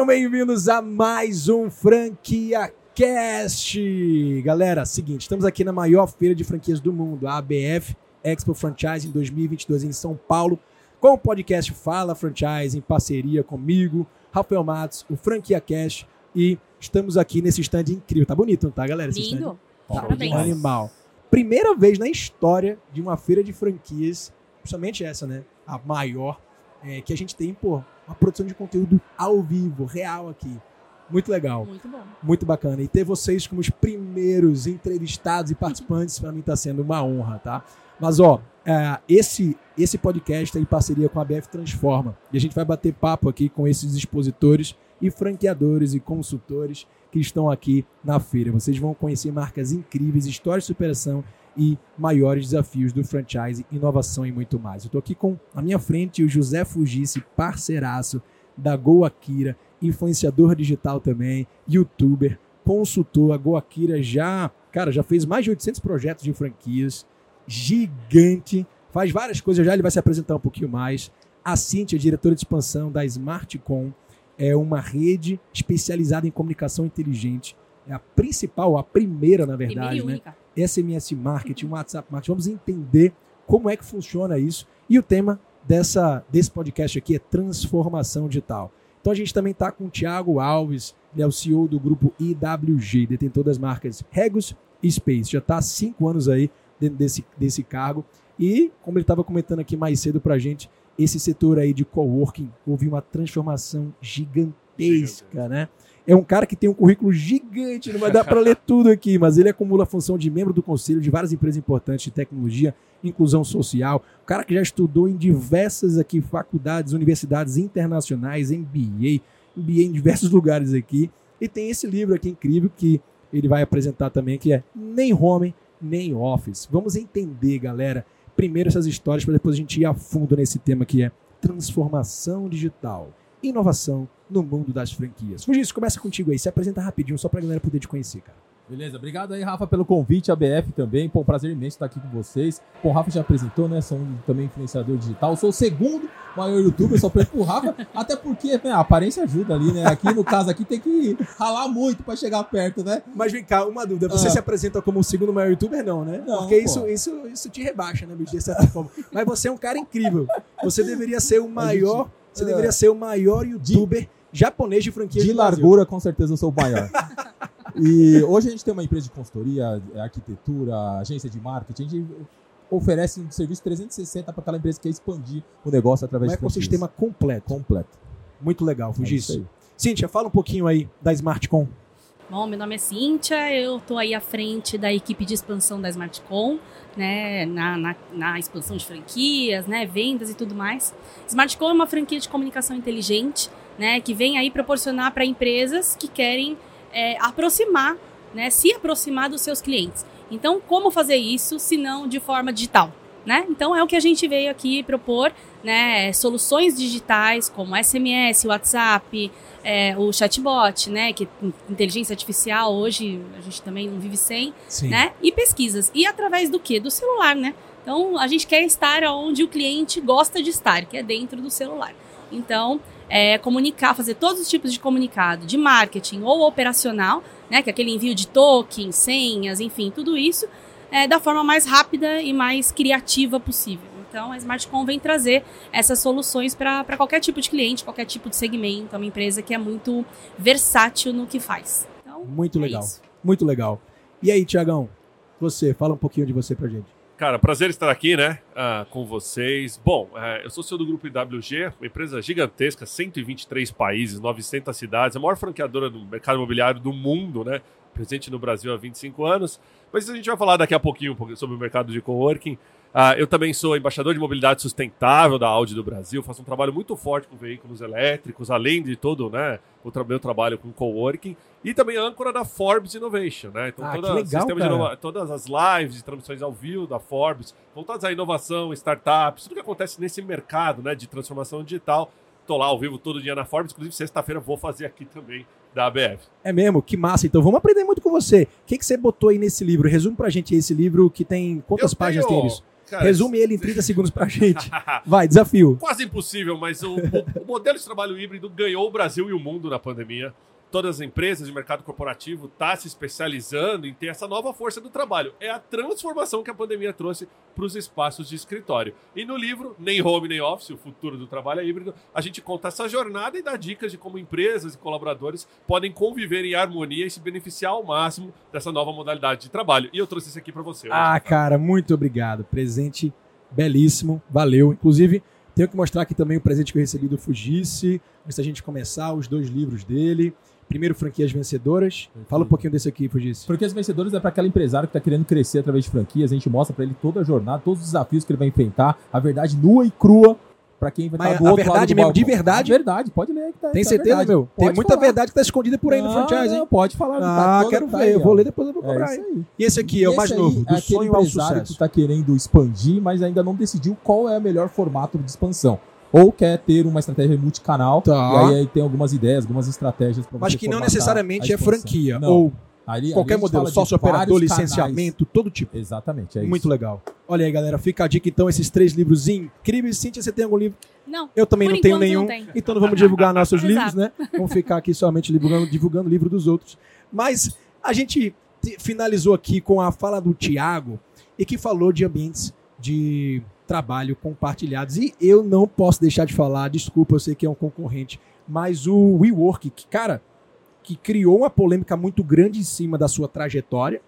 Sejam bem-vindos a mais um Franquia Cast. Galera, seguinte, estamos aqui na maior feira de franquias do mundo, a ABF Expo Franchise em 2022 em São Paulo, com o podcast Fala Franchise em parceria comigo, Rafael Matos, o Franquia Cast e estamos aqui nesse stand incrível. Tá bonito, não tá, galera? Esse Lindo. stand? Tá Parabéns. animal. Primeira vez na história de uma feira de franquias, principalmente essa, né? A maior, é, que a gente tem, pô, uma produção de conteúdo ao vivo, real aqui. Muito legal, Muito bom. muito bacana. E ter vocês como os primeiros entrevistados e participantes, para mim tá sendo uma honra, tá? Mas, ó, é, esse, esse podcast é em parceria com a BF Transforma. E a gente vai bater papo aqui com esses expositores e franqueadores e consultores que estão aqui na feira. Vocês vão conhecer marcas incríveis, histórias de superação e maiores desafios do franchise, inovação e muito mais. Eu estou aqui com à minha frente o José Fugice, parceiraço da Go Akira, influenciador digital também, youtuber, consultor. A Go Akira já, cara, já fez mais de 800 projetos de franquias, gigante, faz várias coisas já, ele vai se apresentar um pouquinho mais. A Cintia, diretora de expansão da Smartcom, é uma rede especializada em comunicação inteligente. É a principal, a primeira, na Primeira verdade, e né? única. SMS marketing, WhatsApp marketing. Vamos entender como é que funciona isso. E o tema dessa, desse podcast aqui é transformação digital. Então a gente também está com o Thiago Alves, ele é o CEO do grupo IWG, detentor das marcas Regos e Space. Já está há cinco anos aí dentro desse, desse cargo. E, como ele estava comentando aqui mais cedo para a gente, esse setor aí de coworking houve uma transformação gigantesca, né? É um cara que tem um currículo gigante, não vai dar para ler tudo aqui, mas ele acumula a função de membro do conselho de várias empresas importantes de tecnologia, inclusão social. O cara que já estudou em diversas aqui faculdades, universidades internacionais, MBA, MBA em diversos lugares aqui. E tem esse livro aqui incrível que ele vai apresentar também, que é Nem Home, Nem Office. Vamos entender, galera, primeiro essas histórias para depois a gente ir a fundo nesse tema que é transformação digital, inovação no mundo das franquias. Fugis, começa contigo aí, se apresenta rapidinho só pra galera poder te conhecer, cara. Beleza, obrigado aí, Rafa, pelo convite, a BF também. Pô, um prazer imenso estar aqui com vocês. Pô, o Rafa já apresentou, né? Sou um, também influenciador digital. Sou o segundo maior youtuber, só preto pro Rafa, até porque né, a aparência ajuda ali, né? Aqui no caso aqui tem que ralar muito pra chegar perto, né? Mas vem cá, uma dúvida. Você Ah. se apresenta como o segundo maior youtuber, não, né? Não, Porque pô. isso, isso, isso te rebaixa, né, bicho, de certa forma. Mas você é um cara incrível. Você deveria ser o maior. Você é. deveria ser o maior youtuber japonês de franquia De largura, com certeza eu sou o maior. E hoje a gente tem uma empresa de consultoria, arquitetura, agência de marketing. A gente oferece um serviço 360 para aquela empresa que quer expandir o negócio através Um de franquias. ecossistema completo. completo. Muito legal, É isso Fugis. aí. Cíntia, fala um pouquinho aí da Smartcom. Bom, meu nome é Cíntia, eu estou aí à frente da equipe de expansão da Smartcom, né, na, na, na expansão de franquias, né, vendas e tudo mais. Smartcom é uma franquia de comunicação inteligente, né, que vem aí proporcionar para empresas que querem é, aproximar, né, se aproximar dos seus clientes. Então, como fazer isso, se não de forma digital? Né? Então é o que a gente veio aqui propor, né? Soluções digitais como SMS, WhatsApp, é, o chatbot, né? Que inteligência artificial hoje a gente também não vive sem, Sim. né? E pesquisas. E através do quê? Do celular, né? Então a gente quer estar onde o cliente gosta de estar, que é dentro do celular. Então, é, comunicar, fazer todos os tipos de comunicado, de marketing ou operacional, né? Que é aquele envio de tokens, senhas, enfim, tudo isso é, da forma mais rápida e mais criativa possível. Então, a Smartcom vem trazer essas soluções para qualquer tipo de cliente, qualquer tipo de segmento. É uma empresa que é muito versátil no que faz. Então, Muito é legal. isso. Muito legal. E aí, Tiagão? Você, fala um pouquinho de você pra gente. Cara, prazer estar aqui, né, ah, com vocês. Bom, eh, eu sou CEO do grupo IWG, uma empresa gigantesca, 123 países, 900 cidades, a maior franqueadora do mercado imobiliário do mundo, né, presente no Brasil há 25 anos. Mas a gente vai falar daqui a pouquinho sobre o mercado de coworking. Ah, eu também sou embaixador de mobilidade sustentável da Audi do Brasil, faço um trabalho muito forte com veículos elétricos, além de todo né, o tra meu trabalho com coworking, e também âncora da Forbes Innovation. Né? Então, Ah, toda, legal, de inova- todas as lives e transmissões ao vivo da Forbes, voltadas à inovação, startups, tudo que acontece nesse mercado né, de transformação digital. Estou lá ao vivo todo dia na Forbes, inclusive sexta-feira vou fazer aqui também da ABF. É mesmo? Que massa. Então vamos aprender muito com você. O que, que você botou aí nesse livro? Resume pra gente esse livro que tem. Quantas Eu páginas tenho- tem isso? Cara, Resume ele em 30 segundos pra gente. Vai, desafio. Quase impossível, mas o, o- o modelo de trabalho híbrido ganhou o Brasil e o mundo na pandemia. Todas as empresas de mercado corporativo estão se especializando em ter essa nova força do trabalho. É a transformação que a pandemia trouxe para os espaços de escritório. E no livro, Nem Home Nem Office, o futuro do trabalho é híbrido, a gente conta essa jornada e dá dicas de como empresas e colaboradores podem conviver em harmonia e se beneficiar ao máximo dessa nova modalidade de trabalho. E eu trouxe isso aqui para você. hoje. Ah, cara, muito obrigado. Presente belíssimo, valeu. Inclusive, tenho que mostrar aqui também o presente que eu recebi do Fugice, antes da gente começar, os dois livros dele. Primeiro, Franquias Vencedoras. Fala um pouquinho desse aqui, Fugice. Franquias vencedoras é para aquele empresário que está querendo crescer através de franquias. A gente mostra para ele toda a jornada, todos os desafios que ele vai enfrentar, a verdade nua e crua para quem vai Mas estar do a outro lado verdade do mesmo, de verdade? A verdade, pode ler que tá. Tem tá certeza, verdade. meu? Tem Pode muita falar. verdade que tá escondida por aí no Não, franchise, hein? não, pode falar. Ah, tá quero tá ver. aí, Eu vou ler depois eu vou É cobrar, aí. E esse aqui é o mais novo, é do aquele sonho ao empresário que sucesso. está querendo expandir, mas ainda não decidiu qual é o melhor formato de expansão. Ou quer ter uma estratégia multicanal, Tá. e aí tem algumas ideias, algumas estratégias para Mas você que não necessariamente é franquia. Não. Ou Ali- ali qualquer a gente modelo, fala de sócio operador, vários canais. licenciamento, todo tipo. Exatamente, é Muito isso. legal. Olha aí, galera, fica a dica então, esses três livros incríveis. Cíntia, você tem algum livro? Não, Eu também Por não tenho nenhum, não então não vamos divulgar nossos livros, né? Vamos ficar aqui somente divulgando, divulgando o livro dos outros. Mas a gente te- finalizou aqui com a fala do Tiago e que falou de ambientes de trabalho compartilhados. E eu não posso deixar de falar, desculpa, eu sei que é um concorrente, mas o WeWork, que, cara, que criou uma polêmica muito grande em cima da sua trajetória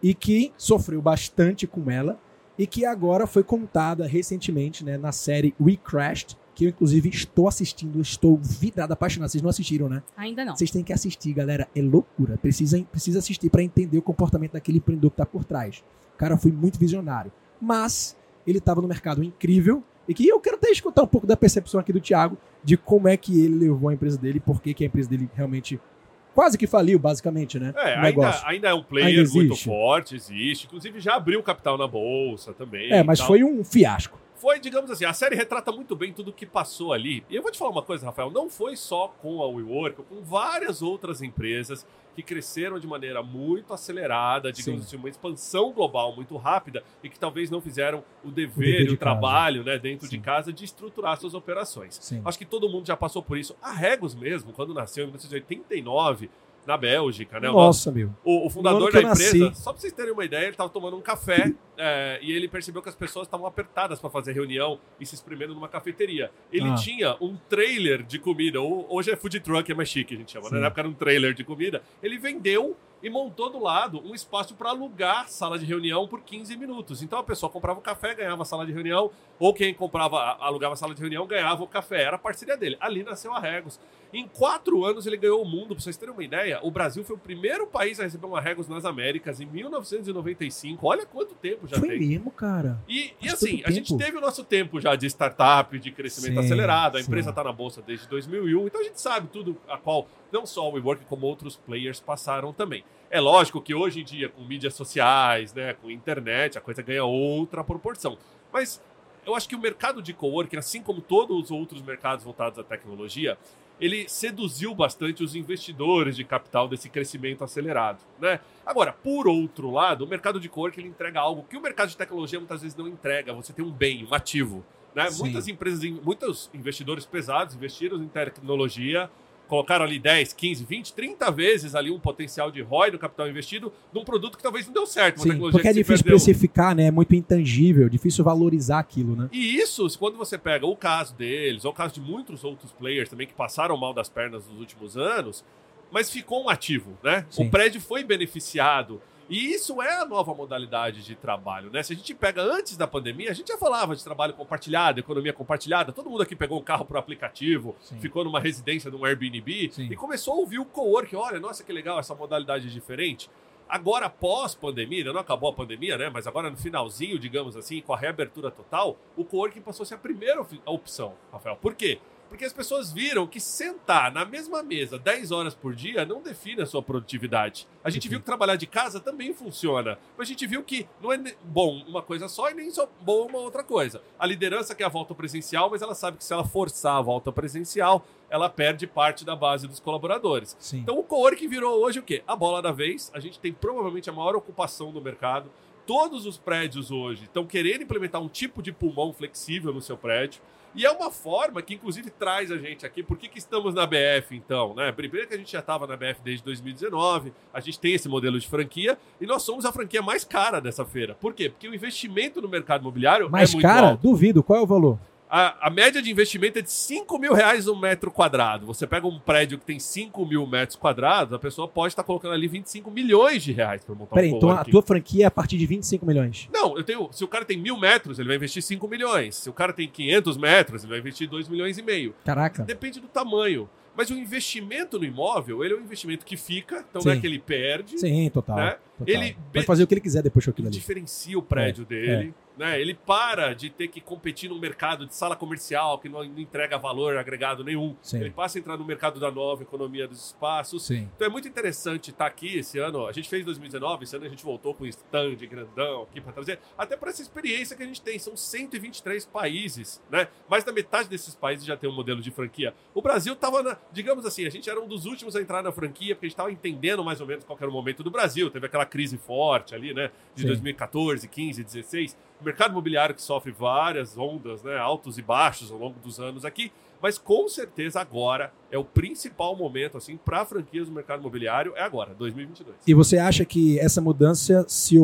e que sofreu bastante com ela e que agora foi contada recentemente né, na série We Crashed, que eu inclusive estou assistindo, estou vidrado, apaixonado. Vocês não assistiram, né? ainda não. Vocês têm que assistir, galera. É loucura. Precisa, precisa assistir para entender o comportamento daquele empreendedor que tá por trás. O cara foi muito visionário. Mas ele estava no mercado incrível e que eu quero até escutar um pouco da percepção aqui do Thiago de como é que ele levou a empresa dele por que, a empresa dele realmente quase que faliu, basicamente, né? É, ainda, negócio. ainda é um player muito forte, existe. Inclusive já abriu capital na bolsa também. É, mas tal. foi um fiasco. Foi, digamos assim, a série retrata muito bem tudo o que passou ali. E eu vou te falar uma coisa, Rafael, não foi só com a WeWork, com várias outras empresas que cresceram de maneira muito acelerada, digamos Sim. assim, uma expansão global muito rápida e que talvez não fizeram o dever, e de o trabalho, né, dentro Sim. de casa de estruturar suas operações. Sim. Acho que todo mundo já passou por isso. A Regos mesmo, quando nasceu em 1989, na Bélgica, né? o Nossa, meu. o, o fundador da nasci. empresa, só pra vocês terem uma ideia, ele tava tomando um café é, e ele percebeu que as pessoas estavam apertadas para fazer reunião e se espremendo numa cafeteria. Ele Ah. tinha um trailer de comida, hoje é food truck, é mais chique, a gente chama, né? Na época era um trailer de comida. Ele vendeu e montou do lado um espaço para alugar sala de reunião por 15 minutos. Então a pessoa comprava o café, ganhava a sala de reunião, ou quem comprava, alugava a sala de reunião, ganhava o café. Era a parceria dele. Ali nasceu a Regos. Em quatro anos ele ganhou o mundo. Pra vocês terem uma ideia, o Brasil foi o primeiro país a receber uma Regos nas Américas em 1995. Olha quanto tempo já Foi tem. mesmo, cara. E, e assim, a gente teve o nosso tempo já de startup, de crescimento Sim, acelerado. A sim. empresa está na bolsa desde 2001, então a gente sabe tudo a qual não só o WeWork como outros players passaram também. É lógico que hoje em dia, com mídias sociais, né, com internet, a coisa ganha outra proporção. Mas eu acho que o mercado de coworking, assim como todos os outros mercados voltados à tecnologia, ele seduziu bastante os investidores de capital desse crescimento acelerado, né? Agora, por outro lado, o mercado de coworking ele entrega algo que o mercado de tecnologia muitas vezes não entrega. Você tem um bem, um ativo, né? Muitas empresas, muitos investidores pesados investiram em tecnologia, colocaram ali 10, 15, 20, 30 vezes ali um potencial de ROI do capital investido num produto que talvez não deu certo, Sim, porque é difícil perdeu. precificar, né? É muito intangível, difícil valorizar aquilo, né? E isso, quando você pega o caso deles, ou o caso de muitos outros players também que passaram mal das pernas nos últimos anos, mas ficou um ativo, né? Sim. O prédio foi beneficiado. E isso é a nova modalidade de trabalho, né? Se a gente pega antes da pandemia, a gente já falava de trabalho compartilhado, economia compartilhada. Todo mundo aqui pegou um carro por aplicativo, Sim. ficou numa residência num Airbnb Sim. e começou a ouvir o co-work. Olha, nossa, que legal essa modalidade diferente. Agora, pós-pandemia, ainda não acabou a pandemia, né? Mas agora no finalzinho, digamos assim, com a reabertura total, o coworking passou a ser a primeira opção, Rafael. Por quê? Porque as pessoas viram que sentar na mesma mesa 10 horas por dia não define a sua produtividade. A gente viu que trabalhar de casa também funciona. Mas a gente viu que não é bom uma coisa só e nem só bom uma outra coisa. A liderança quer a volta presencial, mas ela sabe que se ela forçar a volta presencial, ela perde parte da base dos colaboradores. Sim. Então o coworking virou hoje o quê? A bola da vez. A gente tem provavelmente a maior ocupação do mercado. Todos os prédios hoje estão querendo implementar um tipo de pulmão flexível no seu prédio. E é uma forma que, inclusive, traz a gente aqui. Por que, que estamos na BF, então? Né? Primeiro que a gente já estava na BF desde 2019, a gente tem esse modelo de franquia e nós somos a franquia mais cara dessa feira. Por quê? Porque o investimento no mercado imobiliário Mais é muito cara? alto. Duvido. Qual é o valor? A, a média de investimento é de 5 mil reais um metro quadrado. Você pega um prédio que tem 5 mil metros quadrados, a pessoa pode estar colocando ali 25 milhões de reais para montar Peraí, um então a tua franquia é a partir de 25 milhões. Não, eu tenho. Se o cara tem mil metros, ele vai investir 5 milhões. Se o cara tem 500 metros, ele vai investir 2 milhões e meio. Caraca. Depende do tamanho. Mas o investimento no imóvel, ele é um investimento que fica, então não é Sim. que ele perde. Sim, total. Né? total. Ele- Pode fazer o que ele quiser depois com aquilo Ele ali. diferencia o prédio dele. Né? Ele para de ter que competir no mercado de sala comercial, que não entrega valor agregado nenhum. Sim. Ele passa a entrar no mercado da nova economia dos espaços. Sim. Então é muito interessante estar aqui esse ano. A gente fez 2019, esse ano a gente voltou com stand grandão aqui para trazer, até para essa experiência que a gente tem. São 123 países, né? Mais da metade desses países já tem um modelo de franquia. O Brasil estava, digamos assim, a gente era um dos últimos a entrar na franquia, porque a gente estava entendendo mais ou menos qual era o momento do Brasil. Teve aquela crise forte ali, né? De Sim. 2014, 15, 16. O mercado imobiliário que sofre várias ondas, né? Altos e baixos ao longo dos anos aqui. Mas com certeza agora é o principal momento, assim, para franquias do mercado imobiliário, é agora, 2022. E você acha que essa mudança se,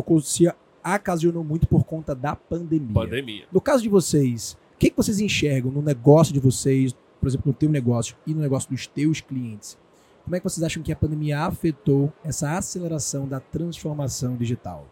ocasionou muito por conta da pandemia? Pandemia. No caso de vocês, o que, que vocês enxergam no negócio de vocês, por exemplo, no teu negócio e no negócio dos teus clientes? Como é que vocês acham que a pandemia afetou essa aceleração da transformação digital?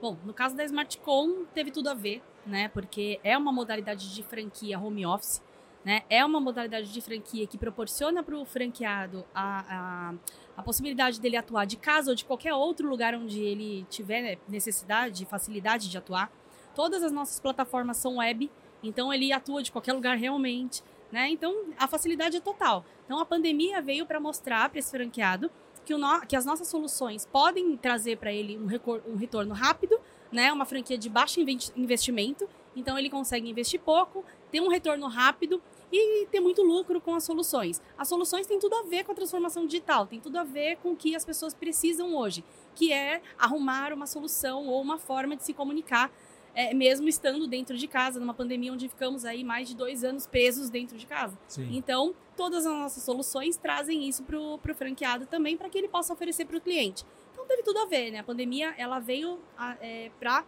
Bom, no caso da Smartcom, teve tudo a ver, né? Porque é uma modalidade de franquia home office, né? É uma modalidade de franquia que proporciona para o franqueado a, a, a possibilidade dele atuar de casa ou de qualquer outro lugar onde ele tiver necessidade, facilidade de atuar. Todas as nossas plataformas são web, então ele atua de qualquer lugar realmente, né? Então a facilidade é total. Então a pandemia veio para mostrar para esse franqueado que, o no- que as nossas soluções podem trazer para ele um, recor- um retorno rápido, né? Uma franquia de baixo investimento, então ele consegue investir pouco, ter um retorno rápido e ter muito lucro com as soluções. As soluções têm tudo a ver com a transformação digital, tem tudo a ver com o que as pessoas precisam hoje, que é arrumar uma solução ou uma forma de se comunicar, é, mesmo estando dentro de casa, numa pandemia onde ficamos aí mais de dois anos presos dentro de casa. Sim. Então, todas as nossas soluções trazem isso para o franqueado também, para que ele possa oferecer para o cliente. Então, teve tudo a ver, né? A pandemia, ela veio para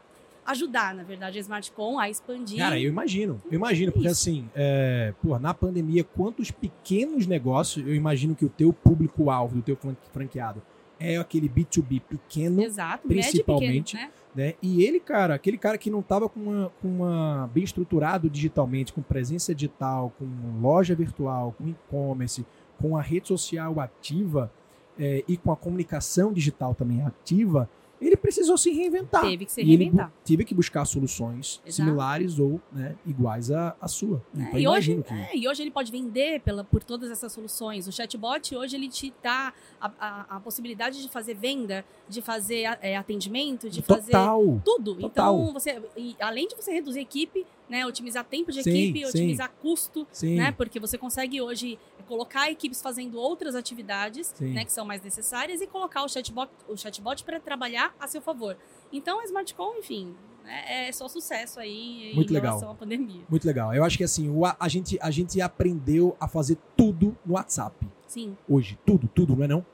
ajudar, na verdade, a Smartcom a expandir. Cara, eu imagino. Eu imagino, porque Isso. assim, é, pô, na pandemia, quantos pequenos negócios, eu imagino que o teu público-alvo do teu fran- franqueado é aquele B2B pequeno, Exato, principalmente, pequeno, né? Né? E ele, cara, aquele cara que não tava com uma, com uma bem estruturado digitalmente, com presença digital, com loja virtual, com e-commerce, com a rede social ativa é, e com a comunicação digital também ativa, ele precisou se reinventar. Teve que se reinventar. teve que buscar soluções Exato. similares ou né, iguais à, à sua. É, Então, e, hoje, que. é, e hoje ele pode vender pela, por todas essas soluções. O chatbot hoje ele te dá a, a- a possibilidade de fazer venda, de fazer é, atendimento, de fazer Total. tudo. Total. Então, você, além de você reduzir a equipe, né, otimizar tempo de Sim, equipe, sim. otimizar custo, Sim. né, porque você consegue hoje colocar equipes fazendo outras atividades, Sim. né, que são mais necessárias e colocar o chatbot, o chatbot para trabalhar a seu favor. Então, a Smartcom, enfim, é, é só sucesso aí Muito em legal. relação à pandemia. Muito legal. Eu acho que assim, o, a, a gente, a gente aprendeu a fazer tudo no WhatsApp. Sim. Hoje. Tudo, tudo, não é não?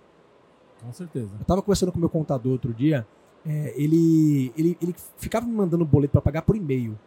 Com certeza. Eu tava conversando com o meu contador outro dia. é, ele, ele, ele ficava me mandando boleto pra pagar por e-mail.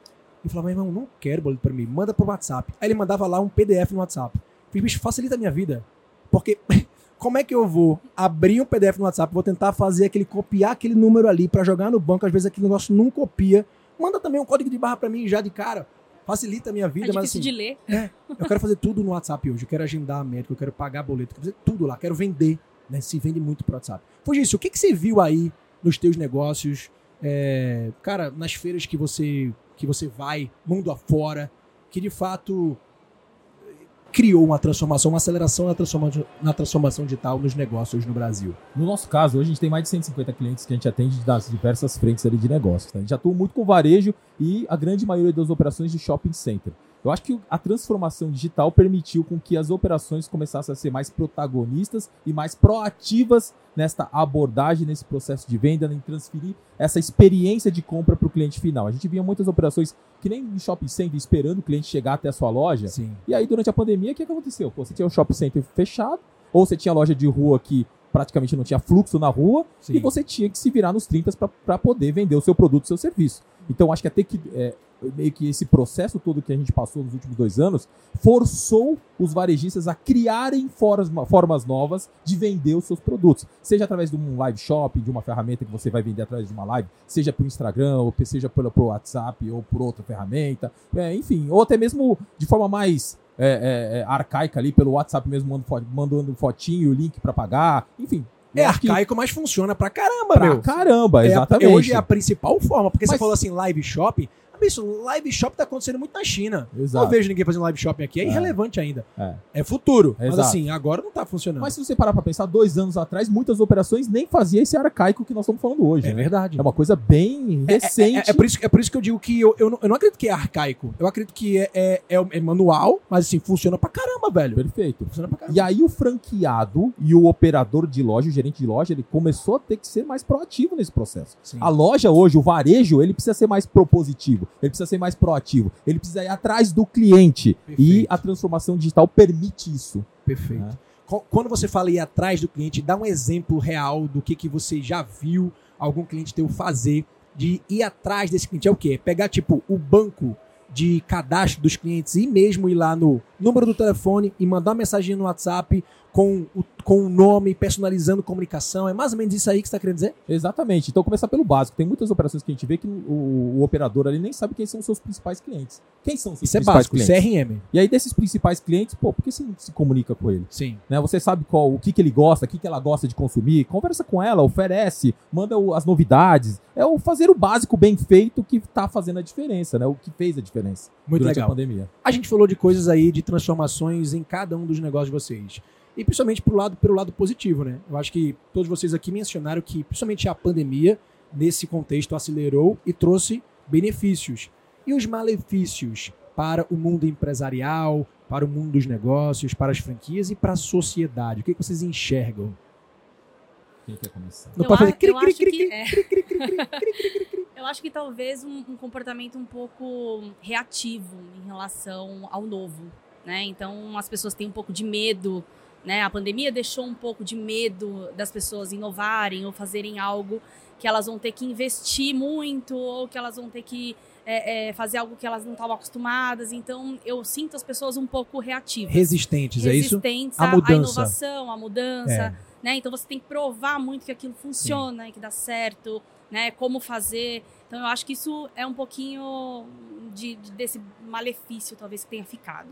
Eu falava, irmão, não quero boleto por e-mail, manda pro WhatsApp. Aí ele mandava lá um PDF no WhatsApp. Eu falei, bicho, facilita a minha vida. Porque como é que eu vou abrir um PDF no WhatsApp, vou tentar fazer aquele, copiar aquele número ali pra jogar no banco, às vezes aquele negócio não copia. Manda também um código de barra pra mim já de cara. Facilita a minha vida, É mas assim, de ler. eu quero fazer tudo no WhatsApp hoje. Eu quero agendar médico, eu quero pagar boleto, eu quero fazer tudo lá. Quero vender, né? Se vende muito pro WhatsApp. Foi isso. O que, que você viu aí nos teus negócios, é, cara, nas feiras que você que você vai, mundo afora, que de fato criou uma transformação, uma aceleração na transformação, na transformação digital nos negócios no Brasil. No nosso caso, hoje a gente tem mais de 150 clientes que a gente atende das diversas frentes ali de negócios. tá? A gente atua muito com varejo e a grande maioria das operações de shopping center. Eu acho que a transformação digital permitiu com que as operações começassem a ser mais protagonistas e mais proativas nesta abordagem, nesse processo de venda, em transferir essa experiência de compra para o cliente final. A gente via muitas operações que nem em shopping center esperando o cliente chegar até a sua loja. Sim. E aí, durante a pandemia, o que aconteceu? Pô, você tinha o shopping center fechado, ou você tinha loja de rua que praticamente não tinha fluxo na rua, Sim. e você tinha que se virar nos 30 para poder vender o seu produto, o seu serviço. Então, acho que até que é, meio que esse processo todo que a gente passou nos últimos dois anos forçou os varejistas a criarem formas, formas novas de vender os seus produtos. Seja através de um live shopping, de uma ferramenta que você vai vender através de uma live, seja por Instagram, ou seja pelo, pelo WhatsApp, ou por outra ferramenta, é, enfim, ou até mesmo de forma mais é, é, é, arcaica ali, pelo WhatsApp mesmo, mandando, fo- mandando fotinho, o link para pagar, enfim. É arcaico, mas funciona pra caramba, Pra meu. caramba, É exatamente. hoje é a principal forma, porque você Mas- falou assim, live shopping. Isso, live shopping tá acontecendo muito na China. Exato. Não vejo ninguém fazendo live shopping aqui, é, É. irrelevante ainda. É. É futuro. Mas Exato. assim, agora não tá funcionando. Mas se você parar pra pensar, dois anos atrás, muitas operações nem faziam esse arcaico que nós estamos falando hoje. é né? verdade. É uma coisa bem É- é- recente. É, é por isso, é por isso que eu digo que eu, eu, não, eu não acredito que é arcaico. Eu acredito que é, é, é- é manual, mas assim, funciona pra caramba, velho. Perfeito. Funciona pra caramba. E aí o franqueado e o operador de loja, o gerente de loja, ele começou a ter que ser mais proativo nesse processo. Sim. A loja hoje, o varejo, ele precisa ser mais propositivo, ele precisa ser mais proativo, ele precisa ir atrás do cliente. E Perfeito. a transformação digital permite isso. Perfeito. É. Co- Quando você fala ir atrás do cliente, dá um exemplo real do que, que você já viu algum cliente teu fazer de ir atrás desse cliente. É o quê? É Pegar, tipo, o banco de cadastro dos clientes e mesmo ir lá no número do telefone e mandar uma mensagem no WhatsApp com o, com o nome, personalizando comunicação. É mais ou menos isso aí que você está querendo dizer? Exatamente. Então começar pelo básico. Tem muitas operações que a gente vê que o, o operador ali nem sabe quem são os seus principais clientes. Quem são os seus Isso é principais básico, clientes? CRM. E aí desses principais clientes, pô, por que você não se comunica com ele? Sim. né? Você sabe qual, o que, que ele gosta, o que, que ela gosta de consumir, conversa com ela, oferece, manda o- as novidades. É o fazer o básico bem feito que tá fazendo a diferença, né? O que fez a diferença Muito durante legal. a pandemia. A gente falou de coisas aí, de transformações em cada um dos negócios de vocês. E principalmente pro lado, pelo lado positivo, né? Eu acho que todos vocês aqui mencionaram que, principalmente a pandemia, nesse contexto, acelerou e trouxe benefícios. E os malefícios para o mundo empresarial, para o mundo dos negócios, para as franquias e para a sociedade? O que, que vocês enxergam? Quem quer começar? Não eu, pode fazer cri, cri, cri, cri, é. Eu acho que talvez um, um comportamento um pouco reativo em relação ao novo, né? Então as pessoas têm um pouco de medo, né? A pandemia deixou um pouco de medo das pessoas inovarem ou fazerem algo que elas vão ter que investir muito ou que elas vão ter que é, é, fazer algo que elas não estavam acostumadas. Então eu sinto as pessoas um pouco reativas Resistentes, é isso? resistentes à, à mudança. inovação, à mudança, É. né? Então você tem que provar muito que aquilo funciona, que dá certo, né? Como fazer. Então eu acho que isso é um pouquinho de, de- desse malefício, talvez que tenha ficado.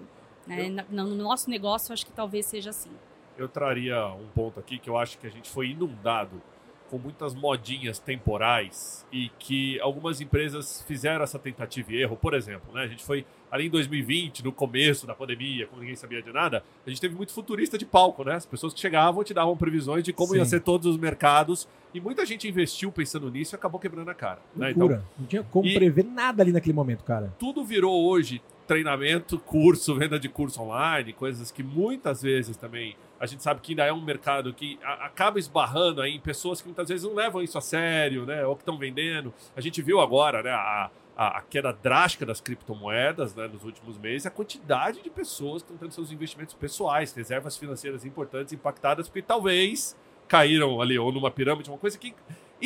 Né? Na- No nosso negócio, eu acho que talvez seja assim. Eu traria um ponto aqui que eu acho que a gente foi inundado com muitas modinhas temporais e que algumas empresas fizeram essa tentativa e erro. Por exemplo, né, a gente foi ali em 2020, no começo da pandemia, quando ninguém sabia de nada, a gente teve muito futurista de palco, né? As pessoas que chegavam te davam previsões de como Sim. ia ser todos os mercados e muita gente investiu pensando nisso e acabou quebrando a cara. Né? Então. Não tinha como E- prever nada ali naquele momento, cara. tudo virou hoje treinamento, curso, venda de curso online, coisas que muitas vezes também a gente sabe que ainda é um mercado que acaba esbarrando aí em pessoas que muitas vezes não levam isso a sério, né? Ou que estão vendendo. A gente viu agora, né? A, a, a queda drástica das criptomoedas né, nos últimos meses, a quantidade de pessoas que estão tendo seus investimentos pessoais, reservas financeiras importantes impactadas, porque talvez caíram ali ou numa pirâmide, uma coisa que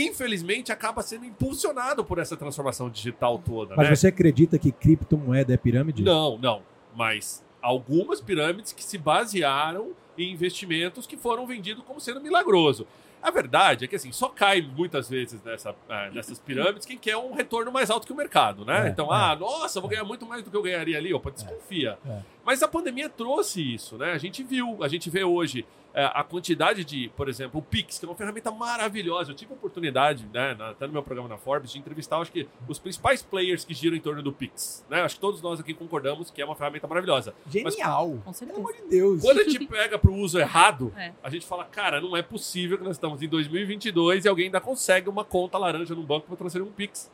infelizmente acaba sendo impulsionado por essa transformação digital toda. Mas né? você acredita que criptomoeda é pirâmide? Não, não. Mas algumas pirâmides que se basearam em investimentos que foram vendidos como sendo milagroso. A verdade é que assim, só cai muitas vezes nessa, ah, nessas pirâmides quem quer um retorno mais alto que o mercado, né? É, então, é. ah, nossa, vou ganhar muito mais do que eu ganharia ali. Opa, desconfia. é. Mas a pandemia trouxe isso, né? A gente viu, a gente vê hoje é, a quantidade de, por exemplo, o Pix, que é uma ferramenta maravilhosa. Eu tive a oportunidade, né, na- até no meu programa na Forbes, de entrevistar, acho que os principais players que giram em torno do Pix. Né? Acho que todos nós aqui concordamos que é uma ferramenta maravilhosa. Genial. Com Pelo certeza. amor de Deus. Quando a gente pega para o uso errado, É. a gente fala, cara, não é possível que nós estamos em 2022 e alguém ainda consegue uma conta laranja no banco para transferir um Pix.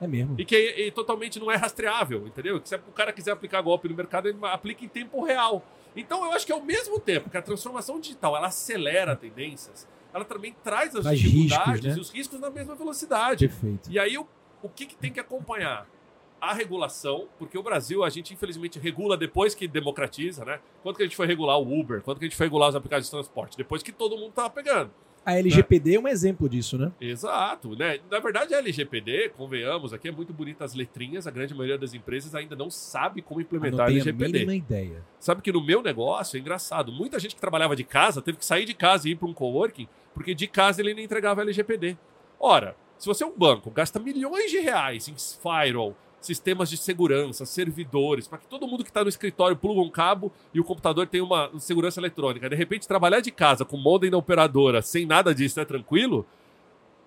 É mesmo. E que é, é totalmente não é rastreável, entendeu? Que se o cara quiser aplicar golpe no mercado, ele aplica em tempo real. Então eu acho que ao mesmo tempo que a transformação digital ela acelera tendências, ela também traz as dificuldades riscos, né? e os riscos na mesma velocidade. Perfeito. E aí o, o que, que tem que acompanhar? A regulação, porque o Brasil, a gente infelizmente regula depois que democratiza, né? Quando que a gente foi regular o Uber? Quando que a gente foi regular os aplicativos de transporte? Depois que todo mundo tava pegando. A LGPD é um exemplo disso, né? Exato, né? Na verdade, a LGPD, convenhamos, aqui é muito bonita as letrinhas, a grande maioria das empresas ainda não sabe como implementar não a a LGPD. mínima ideia. Sabe que no meu negócio é engraçado. Muita gente que trabalhava de casa teve que sair de casa e ir para um coworking, porque de casa ele não entregava LGPD. Ora, se você é um banco, gasta milhões de reais em firewall, sistemas de segurança, servidores, para que todo mundo que está no escritório pluga um cabo e o computador tem uma segurança eletrônica. De repente, trabalhar de casa com modem na operadora, sem nada disso, é tranquilo?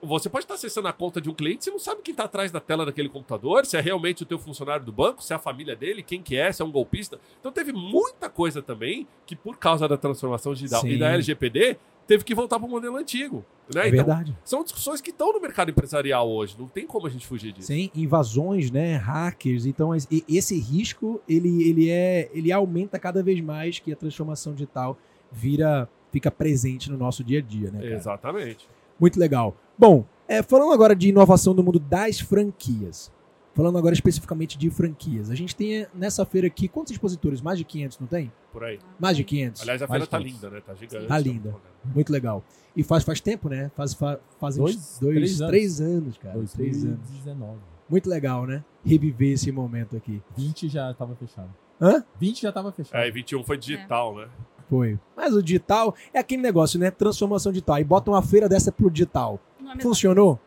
Você pode estar acessando a conta de um cliente, você não sabe quem está atrás da tela daquele computador, se é realmente o teu funcionário do banco, se é a família dele, quem que é, se é um golpista. Então teve muita coisa também que, por causa da transformação digital Sim. e da LGPD, teve que voltar para o modelo antigo. Né? É Então, verdade. são discussões que estão no mercado empresarial hoje, não tem como a gente fugir disso. Sim, invasões, né, hackers. Então es- esse risco ele, ele é ele aumenta cada vez mais que a transformação digital vira fica presente no nosso dia a dia, né? cara? Exatamente. Muito legal. Bom, é, falando agora de inovação do mundo das franquias. Falando agora especificamente de franquias. A gente tem nessa feira aqui quantos expositores? Mais de 500, não tem? Por aí. Mais de 500. Aliás, a feira tá linda, né? Tá gigante. Tá linda. Muito legal. E faz faz tempo, né? Faz, fa- fazem Dois, uns dois, três anos. três anos, cara. Três anos. 2019. Muito legal, né? Reviver esse momento aqui. 20 já tava fechado. Hã? 20 já tava fechado. É, e 21 foi digital, né? Foi. Mas o digital é aquele negócio, né? Transformação digital. E bota uma feira dessa pro digital. Não é Funcionou?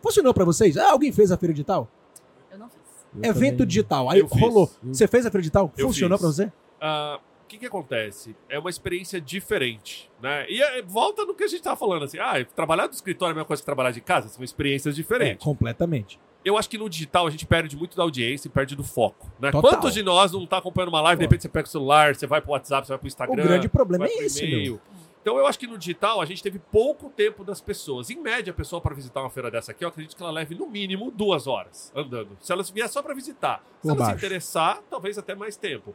Funcionou pra vocês? Ah, alguém fez a feira digital? coisa. Eu não fiz. Eu Evento também- digital. Aí Eu fiz. rolou. Eu- Você fez feira digital? Eu Funcionou fiz. pra você? Ah, o que que acontece? É uma experiência diferente, né? E é- volta no que a gente tava falando, assim, ah, trabalhar do escritório é a mesma coisa que trabalhar de casa, são experiências É, diferentes. completamente. Eu acho que no digital a gente perde muito da audiência e perde do foco, né? Total. Quantos de nós não tá acompanhando uma live, de repente você pega o celular, você vai pro WhatsApp, você vai pro O Instagram, grande problema é esse, meu. Então eu acho que no digital a gente teve pouco tempo das pessoas. Em média, a pessoa para visitar uma feira dessa aqui, eu acredito que ela leve no mínimo duas horas andando. Se ela vier só para visitar. Se Por ela se baixo. interessar, talvez até mais tempo.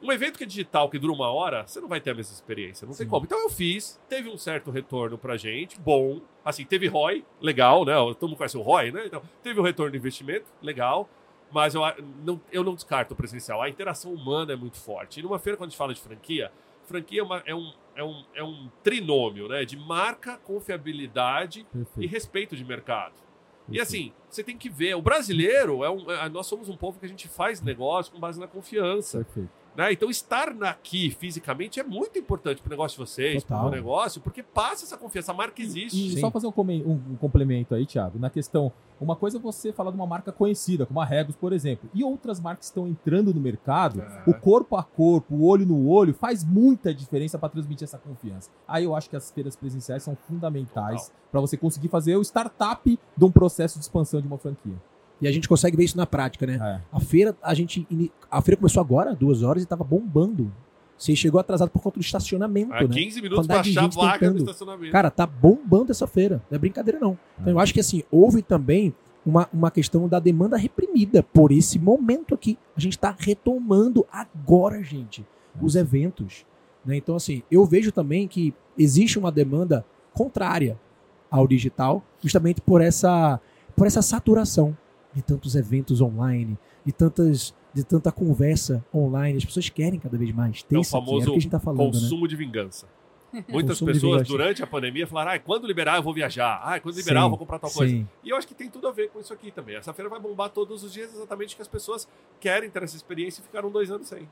Um evento que é digital, que dura uma hora, você não vai ter a mesma experiência. Não tem Sim. como. Então eu fiz, teve um certo retorno pra gente, bom. Assim, teve ROI, legal, né? Todo mundo conhece o ROI, né? Então, teve um retorno de investimento, legal. Mas eu não, eu não descarto o presencial. A interação humana é muito forte. E numa feira, quando a gente fala de franquia, franquia é, uma- é um, é, um, é um trinômio, né? De marca, confiabilidade e Perfeito. respeito de mercado. E perfeito. assim, você tem que ver, o brasileiro é um, é- nós somos um povo que a gente faz negócio com base na confiança. Perfeito. Né? Então, estar aqui fisicamente é muito importante para o negócio de vocês, para o negócio, porque passa essa confiança, a marca existe. E Sim. só fazer um, um- um complemento aí, Thiago, na questão. Uma coisa é você falar de uma marca conhecida, como a Regos, por exemplo. E outras marcas que estão entrando no mercado, É. o corpo a corpo, o olho no olho, faz muita diferença para transmitir essa confiança. Aí eu acho que as feiras presenciais são fundamentais para você conseguir fazer o startup de um processo de expansão de uma franquia. E a gente consegue ver isso na prática, né? É. A feira, a gente. A feira começou agora, duas horas, e tava bombando. Você chegou atrasado por conta do estacionamento, Há né? 15 minutos de achar a vaga tentando. estacionamento. Cara, tá bombando essa feira. Não é brincadeira, não. Então eu acho que assim, houve também uma, uma questão da demanda reprimida por esse momento aqui. A gente tá retomando agora, gente, os eventos. né? Então, assim, eu vejo também que existe uma demanda contrária ao digital, justamente por essa, por essa saturação de tantos eventos online, de tantas. De tanta conversa online, as pessoas querem cada vez mais ter É o isso aqui, é o famoso que a gente tá falando, né? Consumo de vingança. Muitas Consumo pessoas durante a pandemia falaram: ah, quando liberar eu vou viajar, ah, quando liberar Sim, eu vou comprar tal coisa. Sim. E eu acho que tem tudo a ver com isso aqui também. Essa feira vai bombar todos os dias exatamente que as pessoas querem ter essa experiência e ficaram dois anos sem.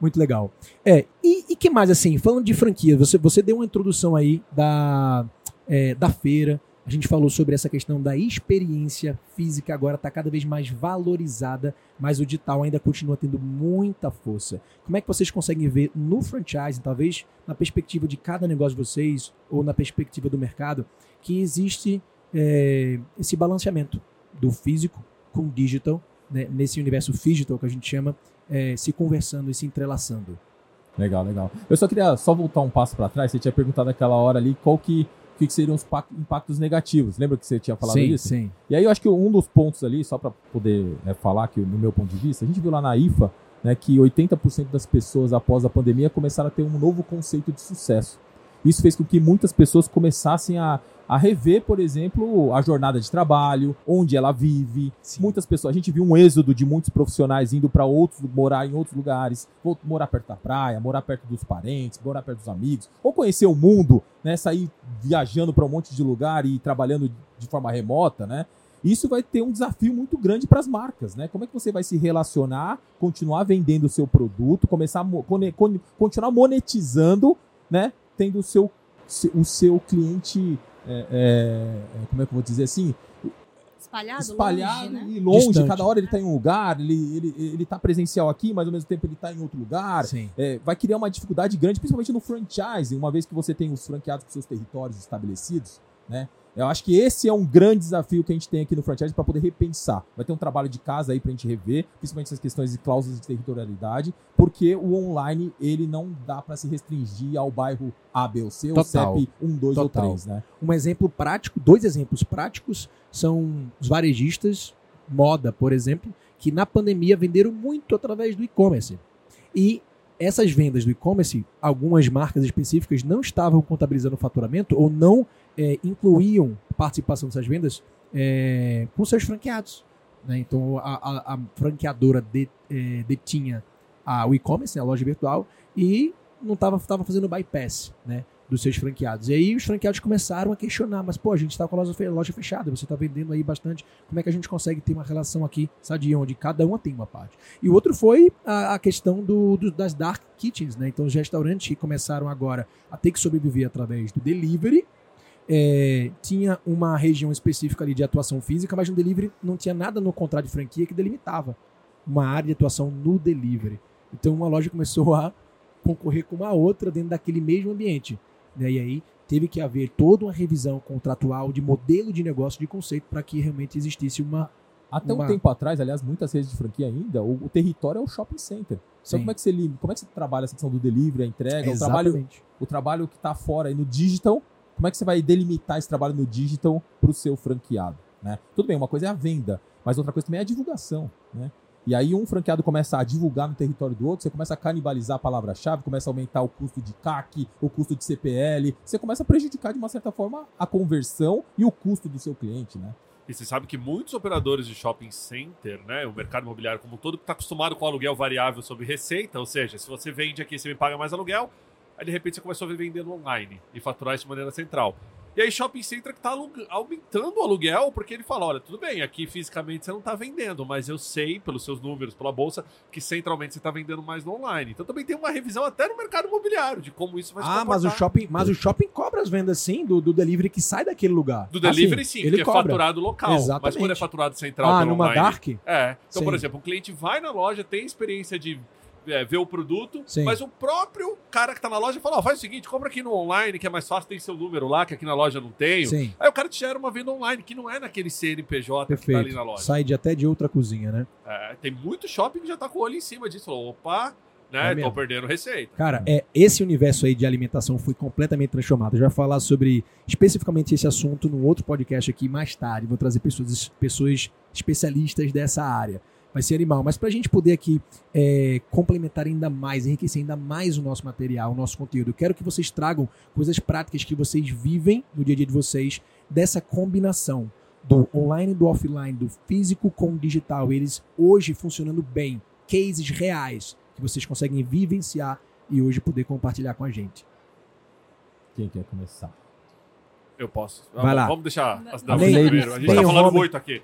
Muito legal. É, e, e que mais, assim, falando de franquia, você, você deu uma introdução aí da, é, da feira, a gente falou sobre essa questão da experiência física, agora está cada vez mais valorizada, mas o digital ainda continua tendo muita força. Como é que vocês conseguem ver no franchise, talvez na perspectiva de cada negócio de vocês, ou na perspectiva do mercado, que existe é, esse balanceamento do físico com o digital, né, nesse universo digital que a gente chama, é, se conversando e se entrelaçando. Legal, legal. Eu só queria só voltar um passo para trás. Você tinha perguntado aquela hora ali qual que o que, que seriam os pac- impactos negativos. Lembra que você tinha falado sim, isso? sim. E aí eu acho que um dos pontos ali, só para poder né, falar que no meu ponto de vista, a gente viu lá na IFA né, que 80% das pessoas após a pandemia começaram a ter um novo conceito de sucesso. Isso fez com que muitas pessoas começassem a, a rever, por exemplo, a jornada de trabalho, onde ela vive. Sim. Muitas pessoas, a gente viu um êxodo de muitos profissionais indo para outros, morar em outros lugares, morar perto da praia, morar perto dos parentes, morar perto dos amigos, ou conhecer o mundo, né, sair viajando para um monte de lugar e trabalhando de forma remota, né? Isso vai ter um desafio muito grande para as marcas, né? Como é que você vai se relacionar, continuar vendendo o seu produto, começar a continuar monetizando, né? Tendo o seu, se- o seu cliente, é, é, como é que eu vou dizer assim, Espalhado, espalhado longe, né? e longe. Distante. Cada hora ele está em um lugar, ele, ele, ele tá presencial aqui, mas ao mesmo tempo ele está em outro lugar. É, vai criar uma dificuldade grande, principalmente no franchising, uma vez que você tem os franqueados com seus territórios estabelecidos, né? Eu acho que esse é um grande desafio que a gente tem aqui no franchise para poder repensar. Vai ter um trabalho de casa aí para a gente rever, principalmente essas questões de cláusulas de territorialidade, porque o online ele não dá para se restringir ao bairro A, B ou C, ou. CEP 1, 2 ou Total. 3, né? Um exemplo prático, dois exemplos práticos são os varejistas, moda, por exemplo, que na pandemia venderam muito através do e-commerce. E essas vendas do e-commerce, algumas marcas específicas não estavam contabilizando o faturamento ou não eh, incluíam participação dessas vendas eh, com seus franqueados. né? Então a, a- a franqueadora eh, detinha o e-commerce, né, a loja virtual, e não estava tava fazendo bypass né, dos seus franqueados. E aí os franqueados começaram a questionar, mas pô, a gente está com a loja, fe- loja fechada, você está vendendo aí bastante, como é que a gente consegue ter uma relação aqui, sadia, onde cada uma tem uma parte. E o outro foi a, a questão do, do- das dark kitchens, né? Então os restaurantes que começaram agora a ter que sobreviver através do delivery, é, tinha uma região específica ali de atuação física, mas no delivery não tinha nada no contrato de franquia que delimitava uma área de atuação no delivery. Então uma loja começou a concorrer com uma outra dentro daquele mesmo ambiente. Né? E aí teve que haver toda uma revisão contratual de modelo de negócio, de conceito, para que realmente existisse uma. Até Uma- um tempo atrás, aliás, muitas redes de franquia ainda, o, o território é o shopping center. Então, Sim. como é que você como é que você trabalha essa questão do delivery, a entrega, o trabalho, o trabalho que está fora aí no digital? Como é que você vai delimitar esse trabalho no digital para o seu franqueado? Né? Tudo bem, uma coisa é a venda, mas outra coisa também é a divulgação. Né? E aí um franqueado começa a divulgar no território do outro, você começa a canibalizar a palavra-chave, começa a aumentar o custo de CAC, o custo de CPL, você começa a prejudicar de uma certa forma a conversão e o custo do seu cliente, né? E você sabe que muitos operadores de shopping center, né, o mercado imobiliário como um todo, está acostumado com aluguel variável sobre receita, ou seja, se você vende aqui, você me paga mais aluguel, aí de repente você começou a vender no online e faturar isso de maneira central. E aí shopping center que está aumentando o aluguel, porque ele fala, olha, tudo bem, aqui fisicamente você não está vendendo, mas eu sei, pelos seus números, pela bolsa, que centralmente você está vendendo mais no online. Então também tem uma revisão até no mercado imobiliário, de como isso vai se Ah, mas o shopping, mas o shopping cobra as vendas sim do, do delivery que sai daquele lugar. Do delivery, Assim, sim, ele porque é faturado local. Mas Exatamente. quando é faturado central Ah, pelo numa online, dark? é. Então, por Sim. exemplo, o cliente vai na loja, tem experiência de é, ver o produto, Sim. mas o próprio cara que tá na loja fala: ó, faz o seguinte, compra aqui no online, que é mais fácil, tem seu número lá, que aqui na loja não tenho. Sim. Aí o cara te gera uma venda online, que não é naquele CNPJ que tá ali Perfeito. na loja. Sai de até de outra cozinha, né? É, tem muito shopping que já tá com o olho em cima disso. Falou, opa, É né? tô mesmo. perdendo receita. Cara, é, esse universo aí de alimentação foi completamente transformado. A gente vai falar sobre especificamente esse assunto num outro podcast aqui mais tarde. Vou trazer pessoas, pessoas especialistas dessa área. Vai ser animal. Mas para a gente poder aqui é, complementar ainda mais, enriquecer ainda mais o nosso material, o nosso conteúdo, eu quero que vocês tragam coisas práticas que vocês vivem no dia a dia de vocês dessa combinação do online, do offline, do físico com o digital. Eles hoje funcionando bem. Cases reais que vocês conseguem vivenciar e hoje poder compartilhar com a gente. Quem quer começar? Eu posso. Vai vamos, lá. Vamos deixar as Ladies, primeiro. A gente bem tá o falando muito aqui.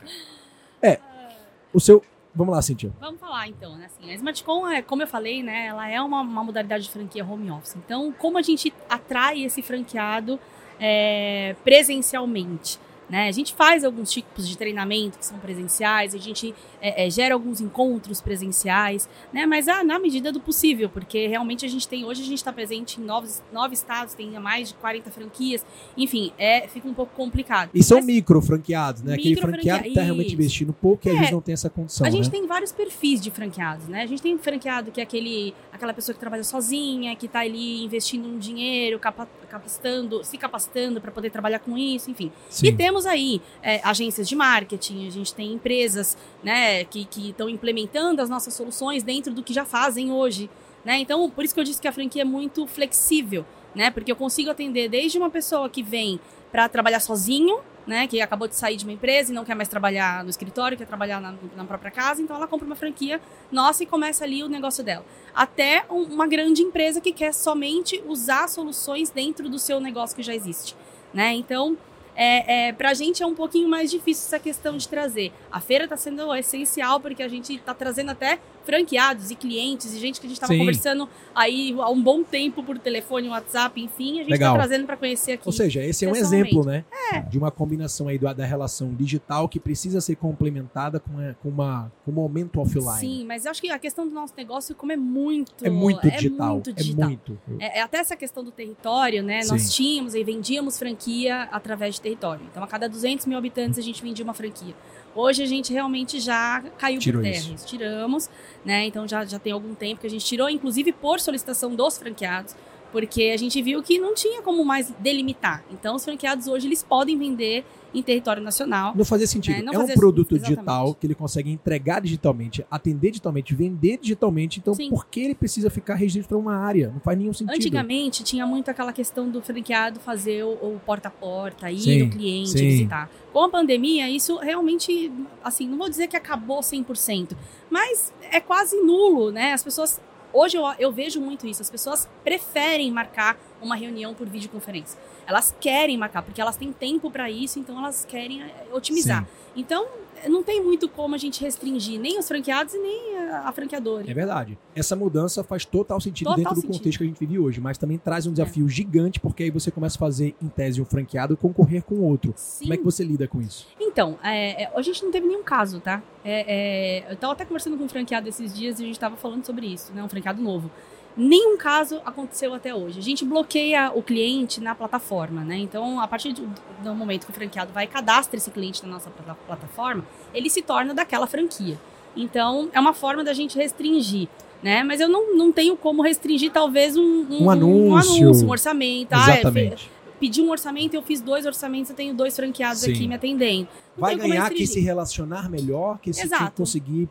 O seu. Vamos lá, Cintia. Vamos falar então, né? Assim, a SmartCon, é, como eu falei, né? Ela é uma, uma modalidade de franquia home office. Então, como a gente atrai esse franqueado é, presencialmente? Né? A gente faz alguns tipos de treinamento que são presenciais, a gente é, é, gera alguns encontros presenciais, né? Mas ah, na medida do possível, porque realmente a gente tem hoje a gente está presente em novos, nove estados, tem mais de 40 franquias, enfim, é, fica um pouco complicado. E são Mas- micro franqueados, né? Aquele Micro franqueado que tá realmente investindo pouco e às É, vezes não tem essa condição. A gente né? tem vários perfis de franqueados, né? A gente tem franqueado que é aquele, aquela pessoa que trabalha sozinha, que tá ali investindo um dinheiro, capa- capacitando, se capacitando para poder trabalhar com isso, enfim. Sim. E temos aí é, agências de marketing, a gente tem empresas né, que estão implementando as nossas soluções dentro do que já fazem hoje. Né? Então, por isso que eu disse que a franquia é muito flexível, né? Porque eu consigo atender desde uma pessoa que vem para trabalhar sozinho, né? Que acabou de sair de uma empresa e não quer mais trabalhar no escritório, quer trabalhar na, na própria casa, então ela compra uma franquia nossa e começa ali o negócio dela. Até um- uma grande empresa que quer somente usar soluções dentro do seu negócio que já existe, né? Então, é, é, pra gente é um pouquinho mais difícil essa questão de trazer. A feira está sendo essencial porque a gente está trazendo até franqueados e clientes e gente que a gente estava conversando aí há um bom tempo por telefone, WhatsApp, enfim, a gente está trazendo para conhecer aqui. Ou seja, esse é um exemplo, né? De uma combinação aí do- da relação digital que precisa ser complementada com, a- com, uma, com um momento offline. Sim, mas eu acho que a questão do nosso negócio, como é muito. É muito digital. muito É digital. muito. É, é até essa questão do território, né? Sim. Nós tínhamos e vendíamos franquia através de território. Então, a cada 200 mil habitantes, a gente vendia uma franquia. Hoje, a gente realmente já caiu Tirou por terra. isso. Tiramos, né? Então, já, já tem algum tempo que a gente tirou, inclusive por solicitação dos franqueados, porque a gente viu que não tinha como mais delimitar. Então, os franqueados hoje, eles podem vender em território nacional. Não fazia sentido. É, É, não um fazia produto sentido, digital que ele consegue entregar digitalmente, atender digitalmente, vender digitalmente. Então, Sim. por que ele precisa ficar restrito para uma área? Não faz nenhum sentido. Antigamente tinha muito aquela questão do franqueado fazer o, o porta a porta, ir Sim, no cliente, sim. visitar. Com a pandemia, isso realmente, assim, não vou dizer que acabou 100%, mas é quase nulo, né? As pessoas. Hoje eu, eu vejo muito isso, as pessoas preferem marcar uma reunião por videoconferência. Elas querem marcar, porque elas têm tempo para isso, então elas querem eh, otimizar. Sim, Então, não tem muito como a gente restringir nem os franqueados e nem a, a franqueadora. é verdade. Essa mudança faz total sentido Total dentro do sentido. É. contexto que a gente vive hoje, mas também traz um desafio gigante, porque aí você começa a fazer, em tese, um franqueado concorrer com outro. Sim. Como é que você lida com isso? Então, é, é, a gente não teve nenhum caso, tá? É, é, eu tava até conversando com um franqueado esses dias e a gente tava falando sobre isso, né? Um franqueado novo. Nenhum caso aconteceu até hoje. A gente bloqueia o cliente na plataforma, né? Então, a partir do, do momento que o franqueado vai e cadastra esse cliente na nossa plata- plataforma, ele se torna daquela franquia. Então, é uma forma da gente restringir. Né? Mas eu não, não tenho como restringir, talvez, um, Um anúncio. um orçamento. Ah, é, Exatamente. pedi um orçamento, eu fiz dois orçamentos, eu tenho dois franqueados Sim. aqui me atendendo. Não Vai ganhar quem se relacionar melhor, quem se conseguir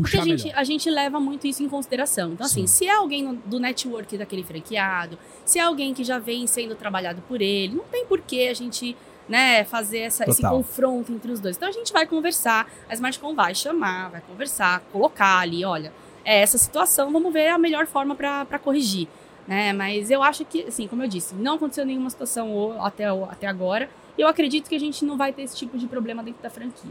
Porque a gente, melhor. a gente leva muito isso em consideração. Então, assim, Sim. se é alguém do network daquele franqueado, se é alguém que já vem sendo trabalhado por ele, não tem por que a gente né, fazer essa- esse confronto entre os dois. Então a gente vai conversar, a Smartcom vai chamar, vai conversar, colocar ali, olha, é essa situação, vamos ver a melhor forma para corrigir. Né? Mas eu acho que, assim, como eu disse, não aconteceu nenhuma situação até, até agora. E eu acredito que a gente não vai ter esse tipo de problema dentro da franquia.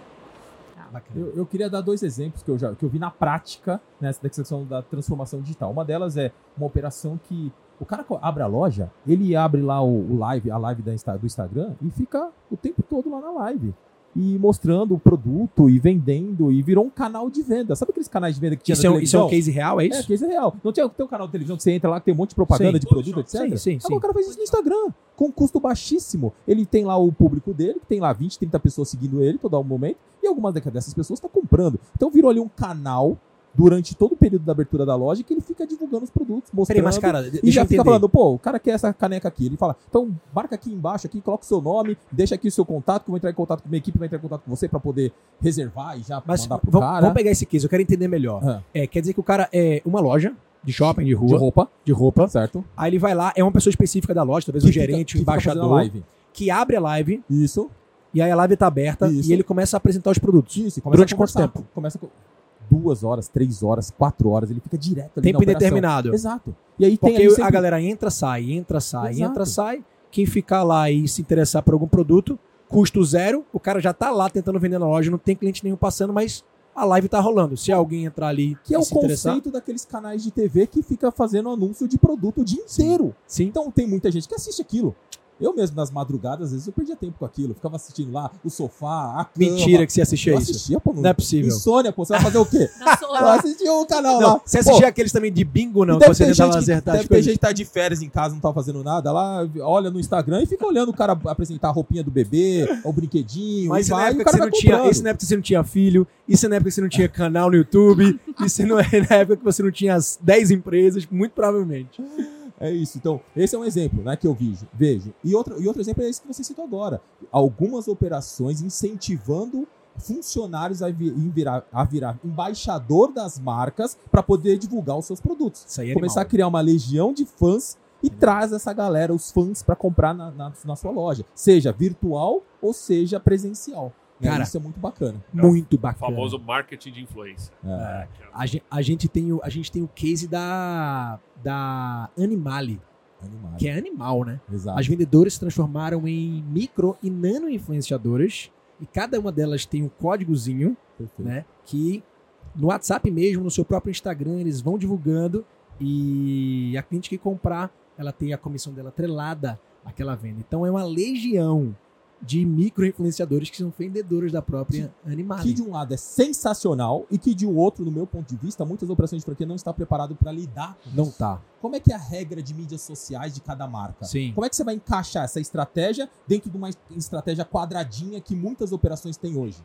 Eu, eu queria dar dois exemplos que eu, já, que eu vi na prática nessa questão da transformação digital. Uma delas é uma operação que o cara abre a loja, ele abre lá o, o live, a live da do Instagram e fica o tempo todo lá na live. E mostrando o produto e vendendo e virou um canal de venda. Sabe aqueles canais de venda que tinha Isso na é, um, isso é um televisão? case real, é É, isso? case real. Não tinha tem um canal de televisão que você entra lá que tem um monte de propaganda Sim. de produto, etc. Sim, sim, sim. Agora o cara faz isso no Instagram, com um custo baixíssimo. Ele tem lá o público dele, que tem lá 20, 30 pessoas seguindo ele todo momento, e algumas dessas pessoas estão comprando. Então virou ali um canal durante todo o período da abertura da loja que ele fica divulgando os produtos, mostrando. Peraí, mas cara, e já fica falando, pô, o cara quer essa caneca aqui. Ele fala, então marca aqui embaixo, aqui, coloca o seu nome, deixa aqui o seu contato, que eu vou entrar em contato com a minha equipe, vai entrar em contato com você pra poder reservar e já Mas mandar pro vamos, cara. vamos pegar esse case, eu quero entender melhor. Ah, É, quer dizer que o cara é uma loja de shopping, de rua, de roupa, de roupa. certo? Aí ele vai lá, é uma pessoa específica da loja, talvez um fica- gerente, que um fica fazendo embaixador, live. que abre a live Isso. e aí a live tá aberta Isso. e ele começa a apresentar os produtos. Isso, e começa Durante a quanto tempo? Começa com duas horas, três horas, quatro horas, ele fica direto ali Tempo indeterminado. Exato. E aí tem Porque a sempre- galera entra, sai, entra, sai, Exato. entra, sai. Quem ficar lá e se interessar por algum produto, custo zero, o cara já tá lá tentando vender na loja, não tem cliente nenhum passando, mas a live tá rolando. Se alguém entrar ali que é o se interessar, conceito daqueles canais de TV que fica fazendo anúncio de produto o dia inteiro. sim. Então tem muita gente que assiste aquilo. Eu mesmo, nas madrugadas, às vezes eu perdia tempo com aquilo. Ficava assistindo lá o sofá, a cama. Mentira que você assistia eu isso. assistia, pô. Não é possível. Insônia, pô. Você vai fazer o quê? Eu assistia o canal lá. Não, você Pô, assistia aqueles também de bingo, não, que você tentava acertar Deve ter gente que tá de férias em casa, não tá fazendo nada, lá olha no Instagram e fica olhando o cara apresentar a roupinha do bebê, o brinquedinho, Mas isso na vai, e época o que cara você não tinha. Isso na época que você não tinha filho, isso na época que você não tinha canal no YouTube, isso não é na época que você não tinha as 10 empresas, muito provavelmente. É isso. Então, esse é um exemplo né, que eu vejo. vejo. E, outro, e outro exemplo é esse que você citou agora. Algumas operações incentivando funcionários a, virar, a virar embaixador das marcas para poder divulgar os seus produtos. Isso aí é Começar a animal. criar uma legião de fãs e traz essa galera, os fãs, para comprar na, na, na sua loja. Seja virtual ou seja presencial. Né? Cara, Isso é muito bacana. Muito O bacana. famoso marketing de influência. É. A gente, a gente tem o, a gente tem o case da, da Animale, Animado. que é animal, né? Exato. As vendedoras se transformaram em micro e nano influenciadoras e cada uma delas tem um códigozinho, Perfeito. né? Que no WhatsApp mesmo, no seu próprio Instagram, eles vão divulgando e a cliente que comprar, ela tem a comissão dela atrelada àquela venda. Então é uma legião de micro influenciadores que são vendedoras da própria Animale. Que de um lado é sensacional e que de um outro, no meu ponto de vista, muitas operações de franquia não está preparado para lidar com Não tá. Como é que é a regra de mídias sociais de cada marca? Sim. Como é que você vai encaixar essa estratégia dentro de uma estratégia quadradinha que muitas operações têm hoje?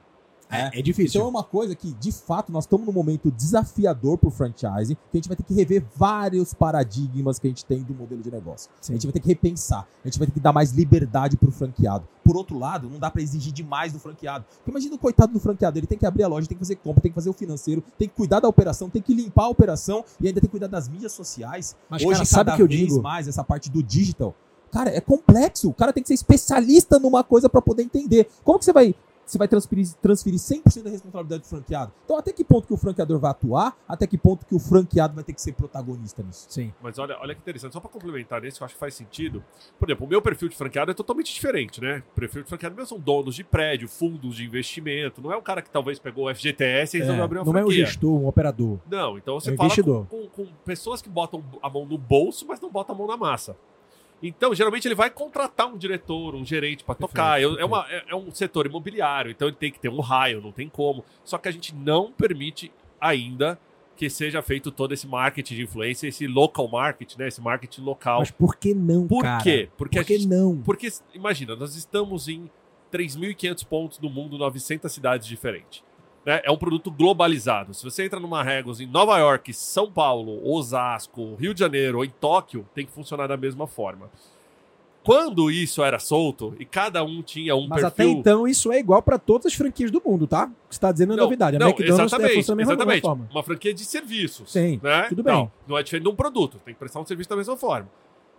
É, é difícil. Então é uma coisa que, de fato, nós estamos num momento desafiador para o franchising, que a gente vai ter que rever vários paradigmas que a gente tem do modelo de negócio. Sim. A gente vai ter que repensar, a gente vai ter que dar mais liberdade para o franqueado. Por outro lado, não dá para exigir demais do franqueado. Porque imagina o coitado do franqueado, ele tem que abrir a loja, tem que fazer compra, tem que fazer o financeiro, tem que cuidar da operação, tem que limpar a operação e ainda tem que cuidar das mídias sociais. Mas, Hoje, cara, sabe cada que eu vez digo? mais, essa parte do digital, cara, é complexo. O cara tem que ser especialista numa coisa para poder entender. Como que você vai você vai transferir, transferir 100% da responsabilidade do franqueado. Então, até que ponto que o franqueador vai atuar, até que ponto que o franqueado vai ter que ser protagonista nisso. Sim. Mas olha, olha que interessante, só para complementar nesse, eu acho que faz sentido. Por exemplo, o meu perfil de franqueado é totalmente diferente, né? O perfil de franqueado meu são donos de prédio, fundos de investimento. Não é um cara que talvez pegou o FGTS e resolveu abrir uma não é um franquia. gestor, um operador. Não, então você É um fala com, com- com pessoas que botam a mão no bolso, mas não botam a mão na massa. Então, geralmente, ele vai contratar um diretor, um gerente para tocar. É, uma- é- é um setor imobiliário, então ele tem que ter um raio, não tem como. Só que a gente não permite ainda que seja feito todo esse marketing de influência, esse local marketing, né? Esse marketing local. Mas por que não, Por cara? quê? Porque Por que gente não? porque, imagina, nós estamos em 3.500 pontos no mundo, 900 cidades diferentes. Né? É um produto globalizado. Se você entra numa Regos em Nova York, São Paulo, Osasco, Rio de Janeiro ou em Tóquio, tem que funcionar da mesma forma. Quando isso era solto e cada um tinha um Mas até perfil... então isso é igual pra todas as franquias do mundo, tá? O que você tá dizendo é Não, novidade. A não, McDonald's exatamente, funciona da mesma, exatamente. forma. Uma franquia de serviços. Sim, né? tudo bem. Não, não é diferente de um produto. Tem que prestar um serviço da mesma forma.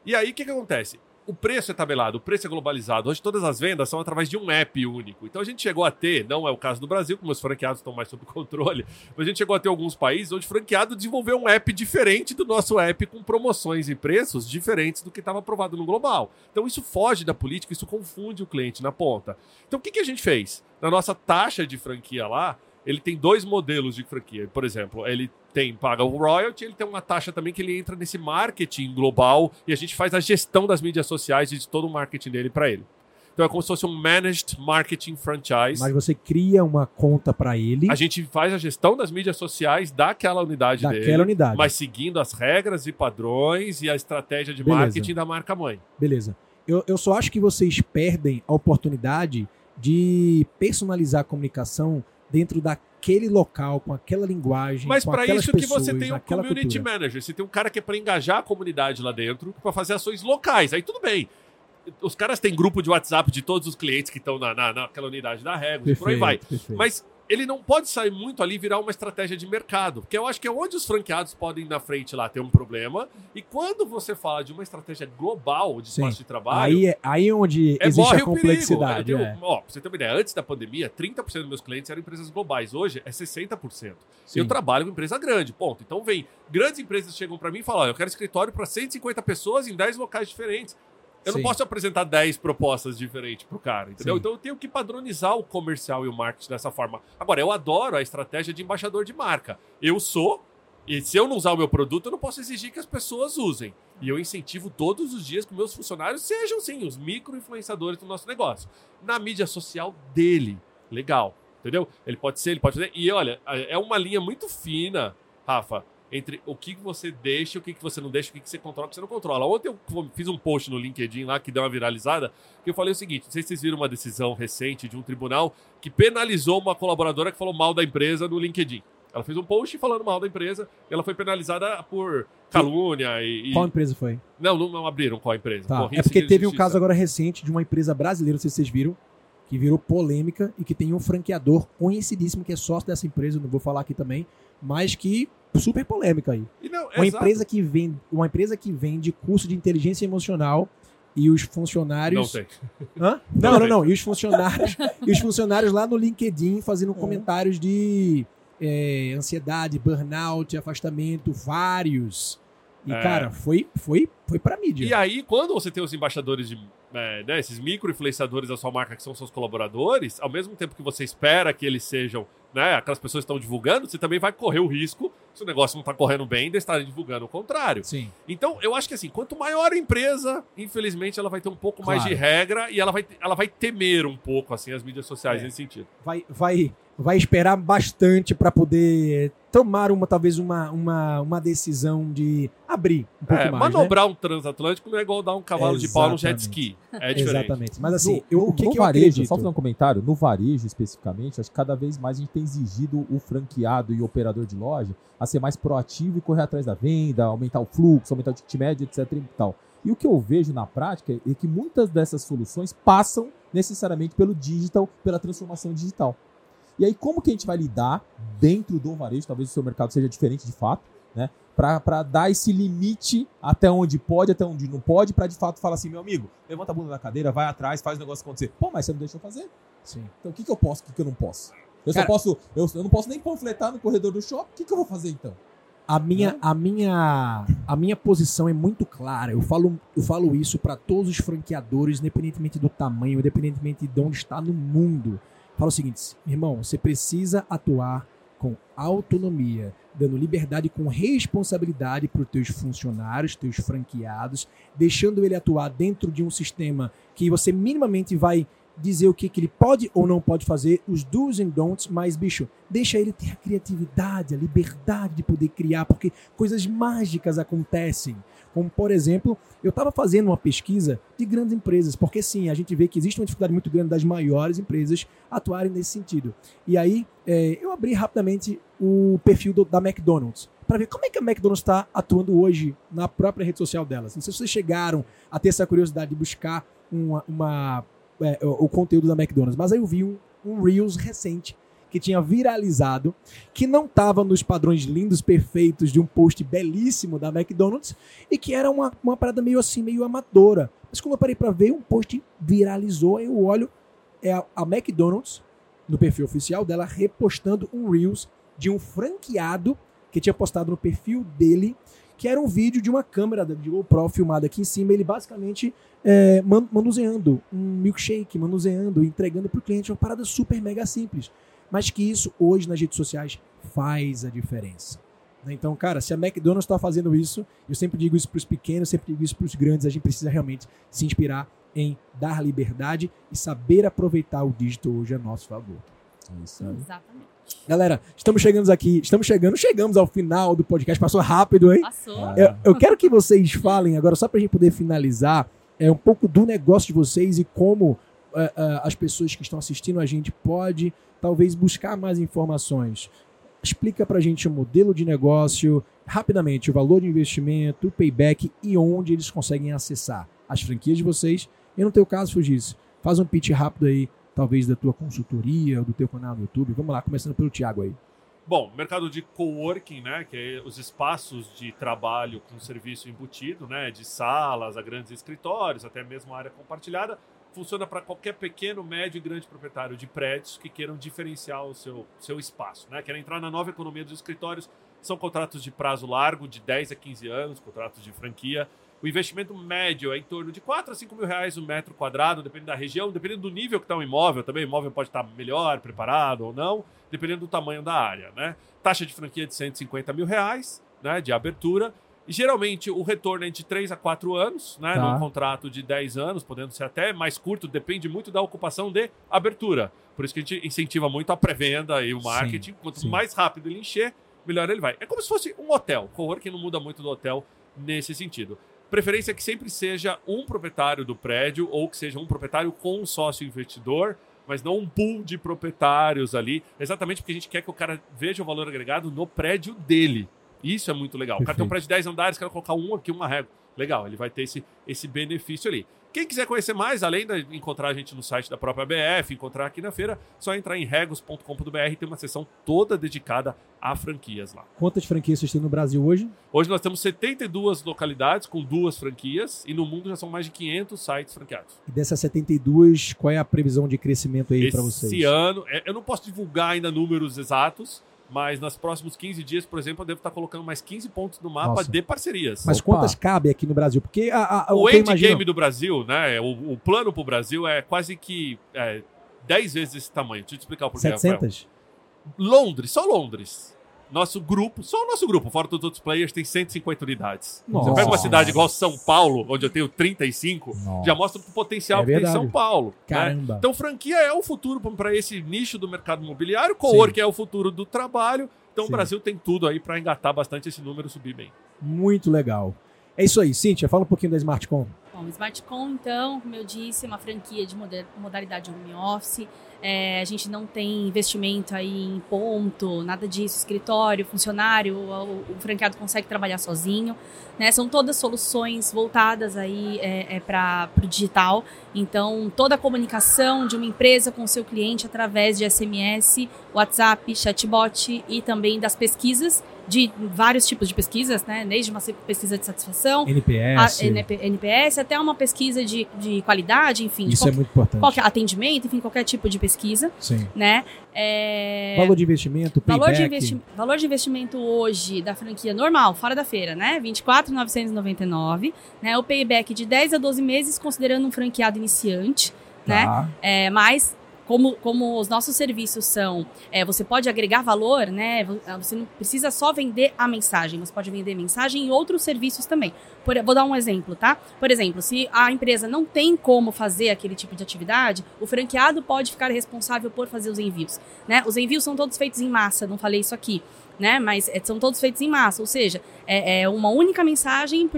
E aí, o que, que acontece? O preço é tabelado, o preço é globalizado. Hoje todas as vendas são através de um app único. Então a gente chegou a ter, não é o caso do Brasil, como os franqueados estão mais sob controle, mas a gente chegou a ter alguns países onde o franqueado desenvolveu um app diferente do nosso app, com promoções e preços diferentes do que estava aprovado no global. Então isso foge da política, isso confunde o cliente na ponta. Então o que, que a gente fez? Na nossa taxa de franquia lá, ele tem dois modelos de franquia. Por exemplo, ele tem paga o royalty, ele tem uma taxa também que ele entra nesse marketing global e a gente faz a gestão das mídias sociais e de todo o marketing dele para ele. Então é como se fosse um managed marketing franchise. Mas você cria uma conta pra ele A gente faz a gestão das mídias sociais daquela unidade daquela dele, unidade. mas seguindo as regras e padrões e a estratégia de Beleza. marketing da marca mãe. Beleza. Eu, eu só acho que vocês perdem a oportunidade de personalizar a comunicação dentro daquele local, com aquela linguagem, Mas para isso que pessoas, você tem um community cultura. manager, você tem um cara que é para engajar a comunidade lá dentro, para fazer ações locais. Aí tudo bem. Os caras têm grupo de WhatsApp de todos os clientes que estão na, na, naquela unidade da Regos, por aí vai. perfeito. Mas ele não pode sair muito ali e virar uma estratégia de mercado. Porque eu acho que é onde os franqueados podem ir na frente lá ter um problema. E quando você fala de uma estratégia global de Sim. espaço de trabalho. Aí é, aí é onde É, existe a complexidade. Eu é. tenho- ó, pra você ter uma ideia, antes da pandemia, 30% dos meus clientes eram empresas globais. Hoje é 60%. Sim. Eu trabalho com empresa grande, ponto. Então vem, grandes empresas chegam para mim e falam: "Ó, eu quero escritório para 150 pessoas em 10 locais diferentes. Eu Sim. não posso apresentar 10 propostas diferentes pro cara, entendeu? Sim. Então eu tenho que padronizar o comercial e o marketing dessa forma. Agora, eu adoro a estratégia de embaixador de marca. Eu sou, e se eu não usar o meu produto, eu não posso exigir que as pessoas usem. E eu incentivo todos os dias que meus funcionários sejam, sim, os micro-influenciadores do nosso negócio. Na mídia social dele. Legal. Entendeu? Ele pode ser, ele pode fazer. E olha, é uma linha muito fina, Rafa, entre o que você deixa, o que você não deixa, o que você controla, o que você não controla. Ontem eu fiz um post no LinkedIn lá que deu uma viralizada, que eu falei o seguinte: não sei se vocês viram uma decisão recente de um tribunal que penalizou uma colaboradora que falou mal da empresa no LinkedIn. Ela fez um post falando mal da empresa e ela foi penalizada por calúnia e. Qual empresa foi? Não, não, não abriram qual empresa. Tá. É porque teve um caso agora recente de uma empresa brasileira, não sei se vocês viram, que virou polêmica e que tem um franqueador conhecidíssimo que é sócio dessa empresa, não vou falar aqui também, mas que super polêmica aí. E não, Uma exato. empresa que vende, uma empresa que vende curso de inteligência emocional e os Não funcionários tem. Hã? Não Não, não, não. E os funcionários, e os funcionários lá no LinkedIn fazendo É. comentários de é, ansiedade, burnout, afastamento, vários. E, É. cara, foi, foi, foi pra mídia. E aí, quando você tem os embaixadores de. É, né, esses micro-influenciadores da sua marca, que são seus colaboradores, ao mesmo tempo que você espera que eles sejam, né, aquelas pessoas que estão divulgando, você também vai correr o risco, se o negócio não está correndo bem, de estarem divulgando o contrário. Sim. Então, eu acho que assim, quanto maior a empresa, infelizmente, ela vai ter um pouco mais Claro. de regra e ela vai, ela vai temer um pouco, assim, as mídias sociais É. nesse sentido. Vai, vai, vai esperar bastante pra poder tomar uma, talvez, uma, uma, uma decisão de abrir um pouco É, mais. né? manobrar um transatlântico não é igual dar um cavalo de pau no jet ski. É diferente. Exatamente. Mas assim, no, eu, o que, no que eu varejo, acredito? só fazer um comentário, no varejo especificamente, acho que cada vez mais a gente tem exigido o franqueado e o operador de loja a ser mais proativo e correr atrás da venda, aumentar o fluxo, aumentar o ticket médio, etc e tal. E o que eu vejo na prática é que muitas dessas soluções passam necessariamente pelo digital, pela transformação digital. E aí, como que a gente vai lidar dentro do varejo? Talvez o seu mercado seja diferente de fato, né? Para dar esse limite até onde pode, até onde não pode, para de fato falar assim, meu amigo, levanta a bunda da cadeira, vai atrás, faz o negócio acontecer. Pô, mas você não deixa eu fazer. Sim. Então o que, que eu posso, o que, que eu não posso? Eu Cara- só posso. Eu, eu não posso nem panfletar no corredor do shopping. O que, que eu vou fazer então? A minha, Né? a minha, a minha posição é muito clara. Eu falo, eu falo isso para todos os franqueadores, independentemente do tamanho, independentemente de onde está no mundo. Falo o seguinte, irmão, você precisa atuar com autonomia, dando liberdade com responsabilidade para os teus funcionários, teus franqueados, deixando ele atuar dentro de um sistema que você minimamente vai dizer o que, que ele pode ou não pode fazer, os do's and don'ts, mas, bicho, deixa ele ter a criatividade, a liberdade de poder criar, porque coisas mágicas acontecem. Como, por exemplo, eu estava fazendo uma pesquisa de grandes empresas, porque sim, a gente vê que existe uma dificuldade muito grande das maiores empresas atuarem nesse sentido. E aí, é, eu abri rapidamente o perfil do- da McDonald's para ver como é que a McDonald's está atuando hoje na própria rede social delas. Não sei se vocês chegaram a ter essa curiosidade de buscar uma, uma, é, o, o conteúdo da McDonald's, mas aí eu vi um, um Reels recente que tinha viralizado, que não estava nos padrões lindos, perfeitos de um post belíssimo da McDonald's e que era uma, uma parada meio assim, meio amadora. Mas quando eu parei para ver, um post viralizou, eu olho, é a, a McDonald's, no perfil oficial dela, repostando um Reels de um franqueado que tinha postado no perfil dele, que era um vídeo de uma câmera de GoPro filmada aqui em cima, ele basicamente é, man- manuseando um milkshake, manuseando, entregando para o cliente, uma parada super mega simples. Mas que isso hoje nas redes sociais faz a diferença. né? Então, cara, se a McDonald's está fazendo isso, eu sempre digo isso para os pequenos, sempre digo isso para os grandes, a gente precisa realmente se inspirar em dar liberdade e saber aproveitar o digital hoje a nosso favor. É isso aí. Exatamente. Galera, estamos chegando aqui, estamos chegando, chegamos ao final do podcast, passou rápido, hein? Passou. Ah, Eu, eu quero que vocês falem agora, só para a gente poder finalizar, é um pouco do negócio de vocês e como é, é, as pessoas que estão assistindo a gente pode talvez buscar mais informações. Explica para a gente o modelo de negócio, rapidamente, o valor de investimento, o payback e onde eles conseguem acessar as franquias de vocês. E no teu caso, Fugis, faz um pitch rápido aí, talvez da tua consultoria, do teu canal no YouTube. Vamos lá, começando pelo Thiago aí. Bom, mercado de coworking, né, que é os espaços de trabalho com serviço embutido, né, de salas a grandes escritórios, até mesmo área compartilhada, funciona para qualquer pequeno, médio e grande proprietário de prédios que queiram diferenciar o seu, seu espaço, né, querem entrar na nova economia dos escritórios. São contratos de prazo largo, de 10 a 15 anos, contratos de franquia. O investimento médio é em torno de 4 a 5 mil reais o metro quadrado, dependendo da região, dependendo do nível que está o imóvel também. O imóvel pode estar melhor, preparado ou não, dependendo do tamanho da área. Né? Taxa de franquia de 150 mil reais né, de abertura. Geralmente o retorno é de 3 a 4 anos, né, Tá. num contrato de 10 anos, podendo ser até mais curto, depende muito da ocupação de abertura. Por isso que a gente incentiva muito a pré-venda e o Sim, marketing. Quanto sim. mais rápido ele encher, melhor ele vai. É como se fosse um hotel. Coworking não muda muito do hotel nesse sentido. Preferência é que sempre seja um proprietário do prédio ou que seja um proprietário com um sócio investidor mas não um pool de proprietários ali, exatamente porque a gente quer que o cara veja o valor agregado no prédio dele. Isso é muito legal. O cara tem um prédio de 10 andares, quer colocar um aqui, uma régua. Legal, ele vai ter esse, esse benefício ali. Quem quiser conhecer mais, além de encontrar a gente no site da própria BF, encontrar aqui na feira, só entrar em regos.com.br tem uma seção toda dedicada a franquias lá. Quantas franquias vocês têm no Brasil hoje? Hoje nós temos 72 localidades com duas franquias e no mundo já são mais de 500 sites franqueados. E dessas 72, qual é a previsão de crescimento aí para vocês? Esse ano, é, eu não posso divulgar ainda números exatos, mas nos próximos 15 dias, por exemplo, eu devo estar colocando mais 15 pontos no mapa Nossa. de parcerias. Mas Opa. quantas cabe aqui no Brasil? Porque a, a, o eu endgame imagino- do Brasil, né? O, o plano para o Brasil é quase que é, 10 vezes esse tamanho. Deixa eu te explicar o porquê. Rafael. 700? Londres, só Londres. Nosso grupo, só o nosso grupo, fora todos os outros players, tem 150 unidades. Nossa. Você pega uma cidade igual São Paulo, onde eu tenho 35, Nossa. já mostra o potencial É que tem. São Paulo. né? Caramba. Então, franquia é o futuro para esse nicho do mercado imobiliário, co-work é o futuro do trabalho. Então, Sim. o Brasil tem tudo aí para engatar bastante esse número subir bem. Muito legal. É isso aí. Cíntia, fala um pouquinho da Smartcom. Bom, Smartcom, então, como eu disse, é uma franquia de moder- modalidade home office. É, a gente não tem investimento aí em ponto, nada disso, escritório, funcionário, o, o franqueado consegue trabalhar sozinho. Né? São todas soluções voltadas aí é, para o digital. Então, toda a comunicação de uma empresa com o seu cliente através de SMS, WhatsApp, chatbot e também das pesquisas, de vários tipos de pesquisas, né? desde uma pesquisa de satisfação, a NPS. NP NPS, até uma pesquisa de, de qualidade, enfim, Isso é qualquer, muito importante. qualquer atendimento, enfim, qualquer tipo de pesquisa, Sim. né? É, Valor de investimento, payback. valor, de investi valor de investimento hoje da franquia normal, fora da feira, né? 24,999, né? O payback de 10 a 12 meses, considerando um franqueado iniciante, né? Tá. É, mas como, como os nossos serviços são, é, você pode agregar valor, né? vo- Você não precisa só vender a mensagem, você pode vender mensagem e outros serviços também. Por- vou dar um exemplo, tá? Por exemplo, se a empresa não tem como fazer aquele tipo de atividade, o franqueado pode ficar responsável por fazer os envios, né? Os envios são todos feitos em massa, não falei isso aqui. Né? Mas é, são todos feitos em massa, ou seja, é, é uma única mensagem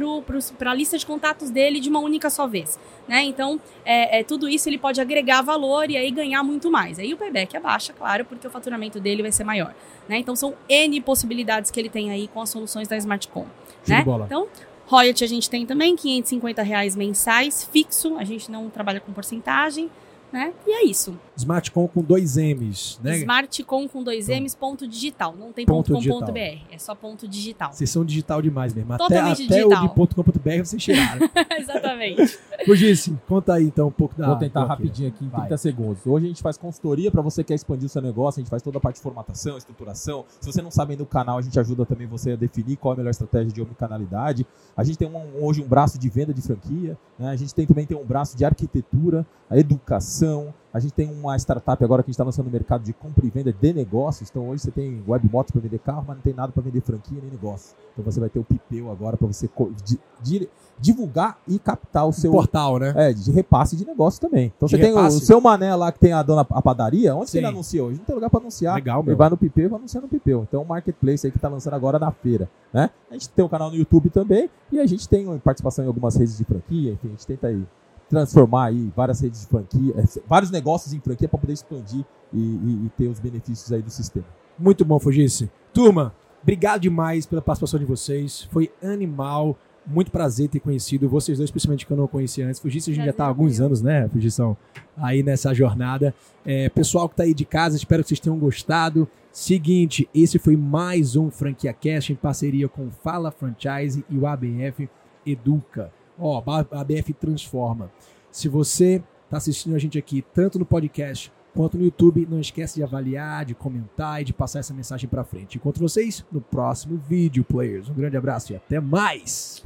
para a lista de contatos dele de uma única só vez. Né? Então, é, é, tudo isso ele pode agregar valor e aí ganhar muito mais. Aí o payback abaixa, claro, porque o faturamento dele vai ser maior. Né? Então são N possibilidades que ele tem aí com as soluções da Smartcom. Né? Então, royalty a gente tem também, 550 reais mensais, fixo, a gente não trabalha com porcentagem. Né? E é isso. Smartcom com dois M's, né? Smartcom com dois M's, ponto digital. Não tem Ponto ponto, com digital. ponto BR. É só ponto digital. Vocês são digital demais mesmo. Até, Totalmente até o digital. de .com.br vocês tiraram. Exatamente. Fugice, conta aí então um pouco da. Vou tentar rapidinho aqui em Vai. 30 segundos. Hoje a gente faz consultoria para você que quer expandir o seu negócio, a gente faz toda a parte de formatação, estruturação. Se você não sabe ainda o canal, a gente ajuda também você a definir qual é a melhor estratégia de omnicanalidade. A gente tem um- hoje um braço de venda de franquia, né? a gente tem, também tem um braço de arquitetura, a educação. A gente tem uma startup agora que a gente está lançando no mercado de compra e venda de negócios. Então hoje você tem web motos para vender carro, mas não tem nada para vender franquia nem negócio. Então você vai ter o Pipeu agora para você di- di- divulgar e captar o seu Portal, né? é, de repasse de negócio também. Então De você tem o, repasse? o seu mané lá que tem a dona a padaria, onde Sim. ele anuncia hoje? Não tem lugar para anunciar. Legal, Ele meu. vai no Pipeu e vai anunciar no Pipeu. Então o marketplace aí que tá lançando agora na feira, né? A gente tem um canal no YouTube também e a gente tem participação em algumas redes de franquia, enfim, a gente tenta aí transformar aí várias redes de franquia, eh, vários negócios em franquia para poder expandir e, e- e ter os benefícios aí do sistema. Muito bom, Fugice. Turma, obrigado demais pela participação de vocês. Foi animal. Muito prazer ter conhecido vocês dois, principalmente que eu não conhecia antes. Fugice, a gente já está há Prazer, alguns meu. anos, né, Fugição? Aí nessa jornada. É, pessoal que está aí de casa, espero que vocês tenham gostado. Seguinte, esse foi mais um Franquia Cast em parceria com Fala Franchise e o ABF Educa. Ó, a ABF transforma. Se você está assistindo a gente aqui, tanto no podcast quanto no YouTube, não esquece de avaliar, de comentar e de passar essa mensagem para frente. Encontro vocês no próximo vídeo, players. Um grande abraço e até mais!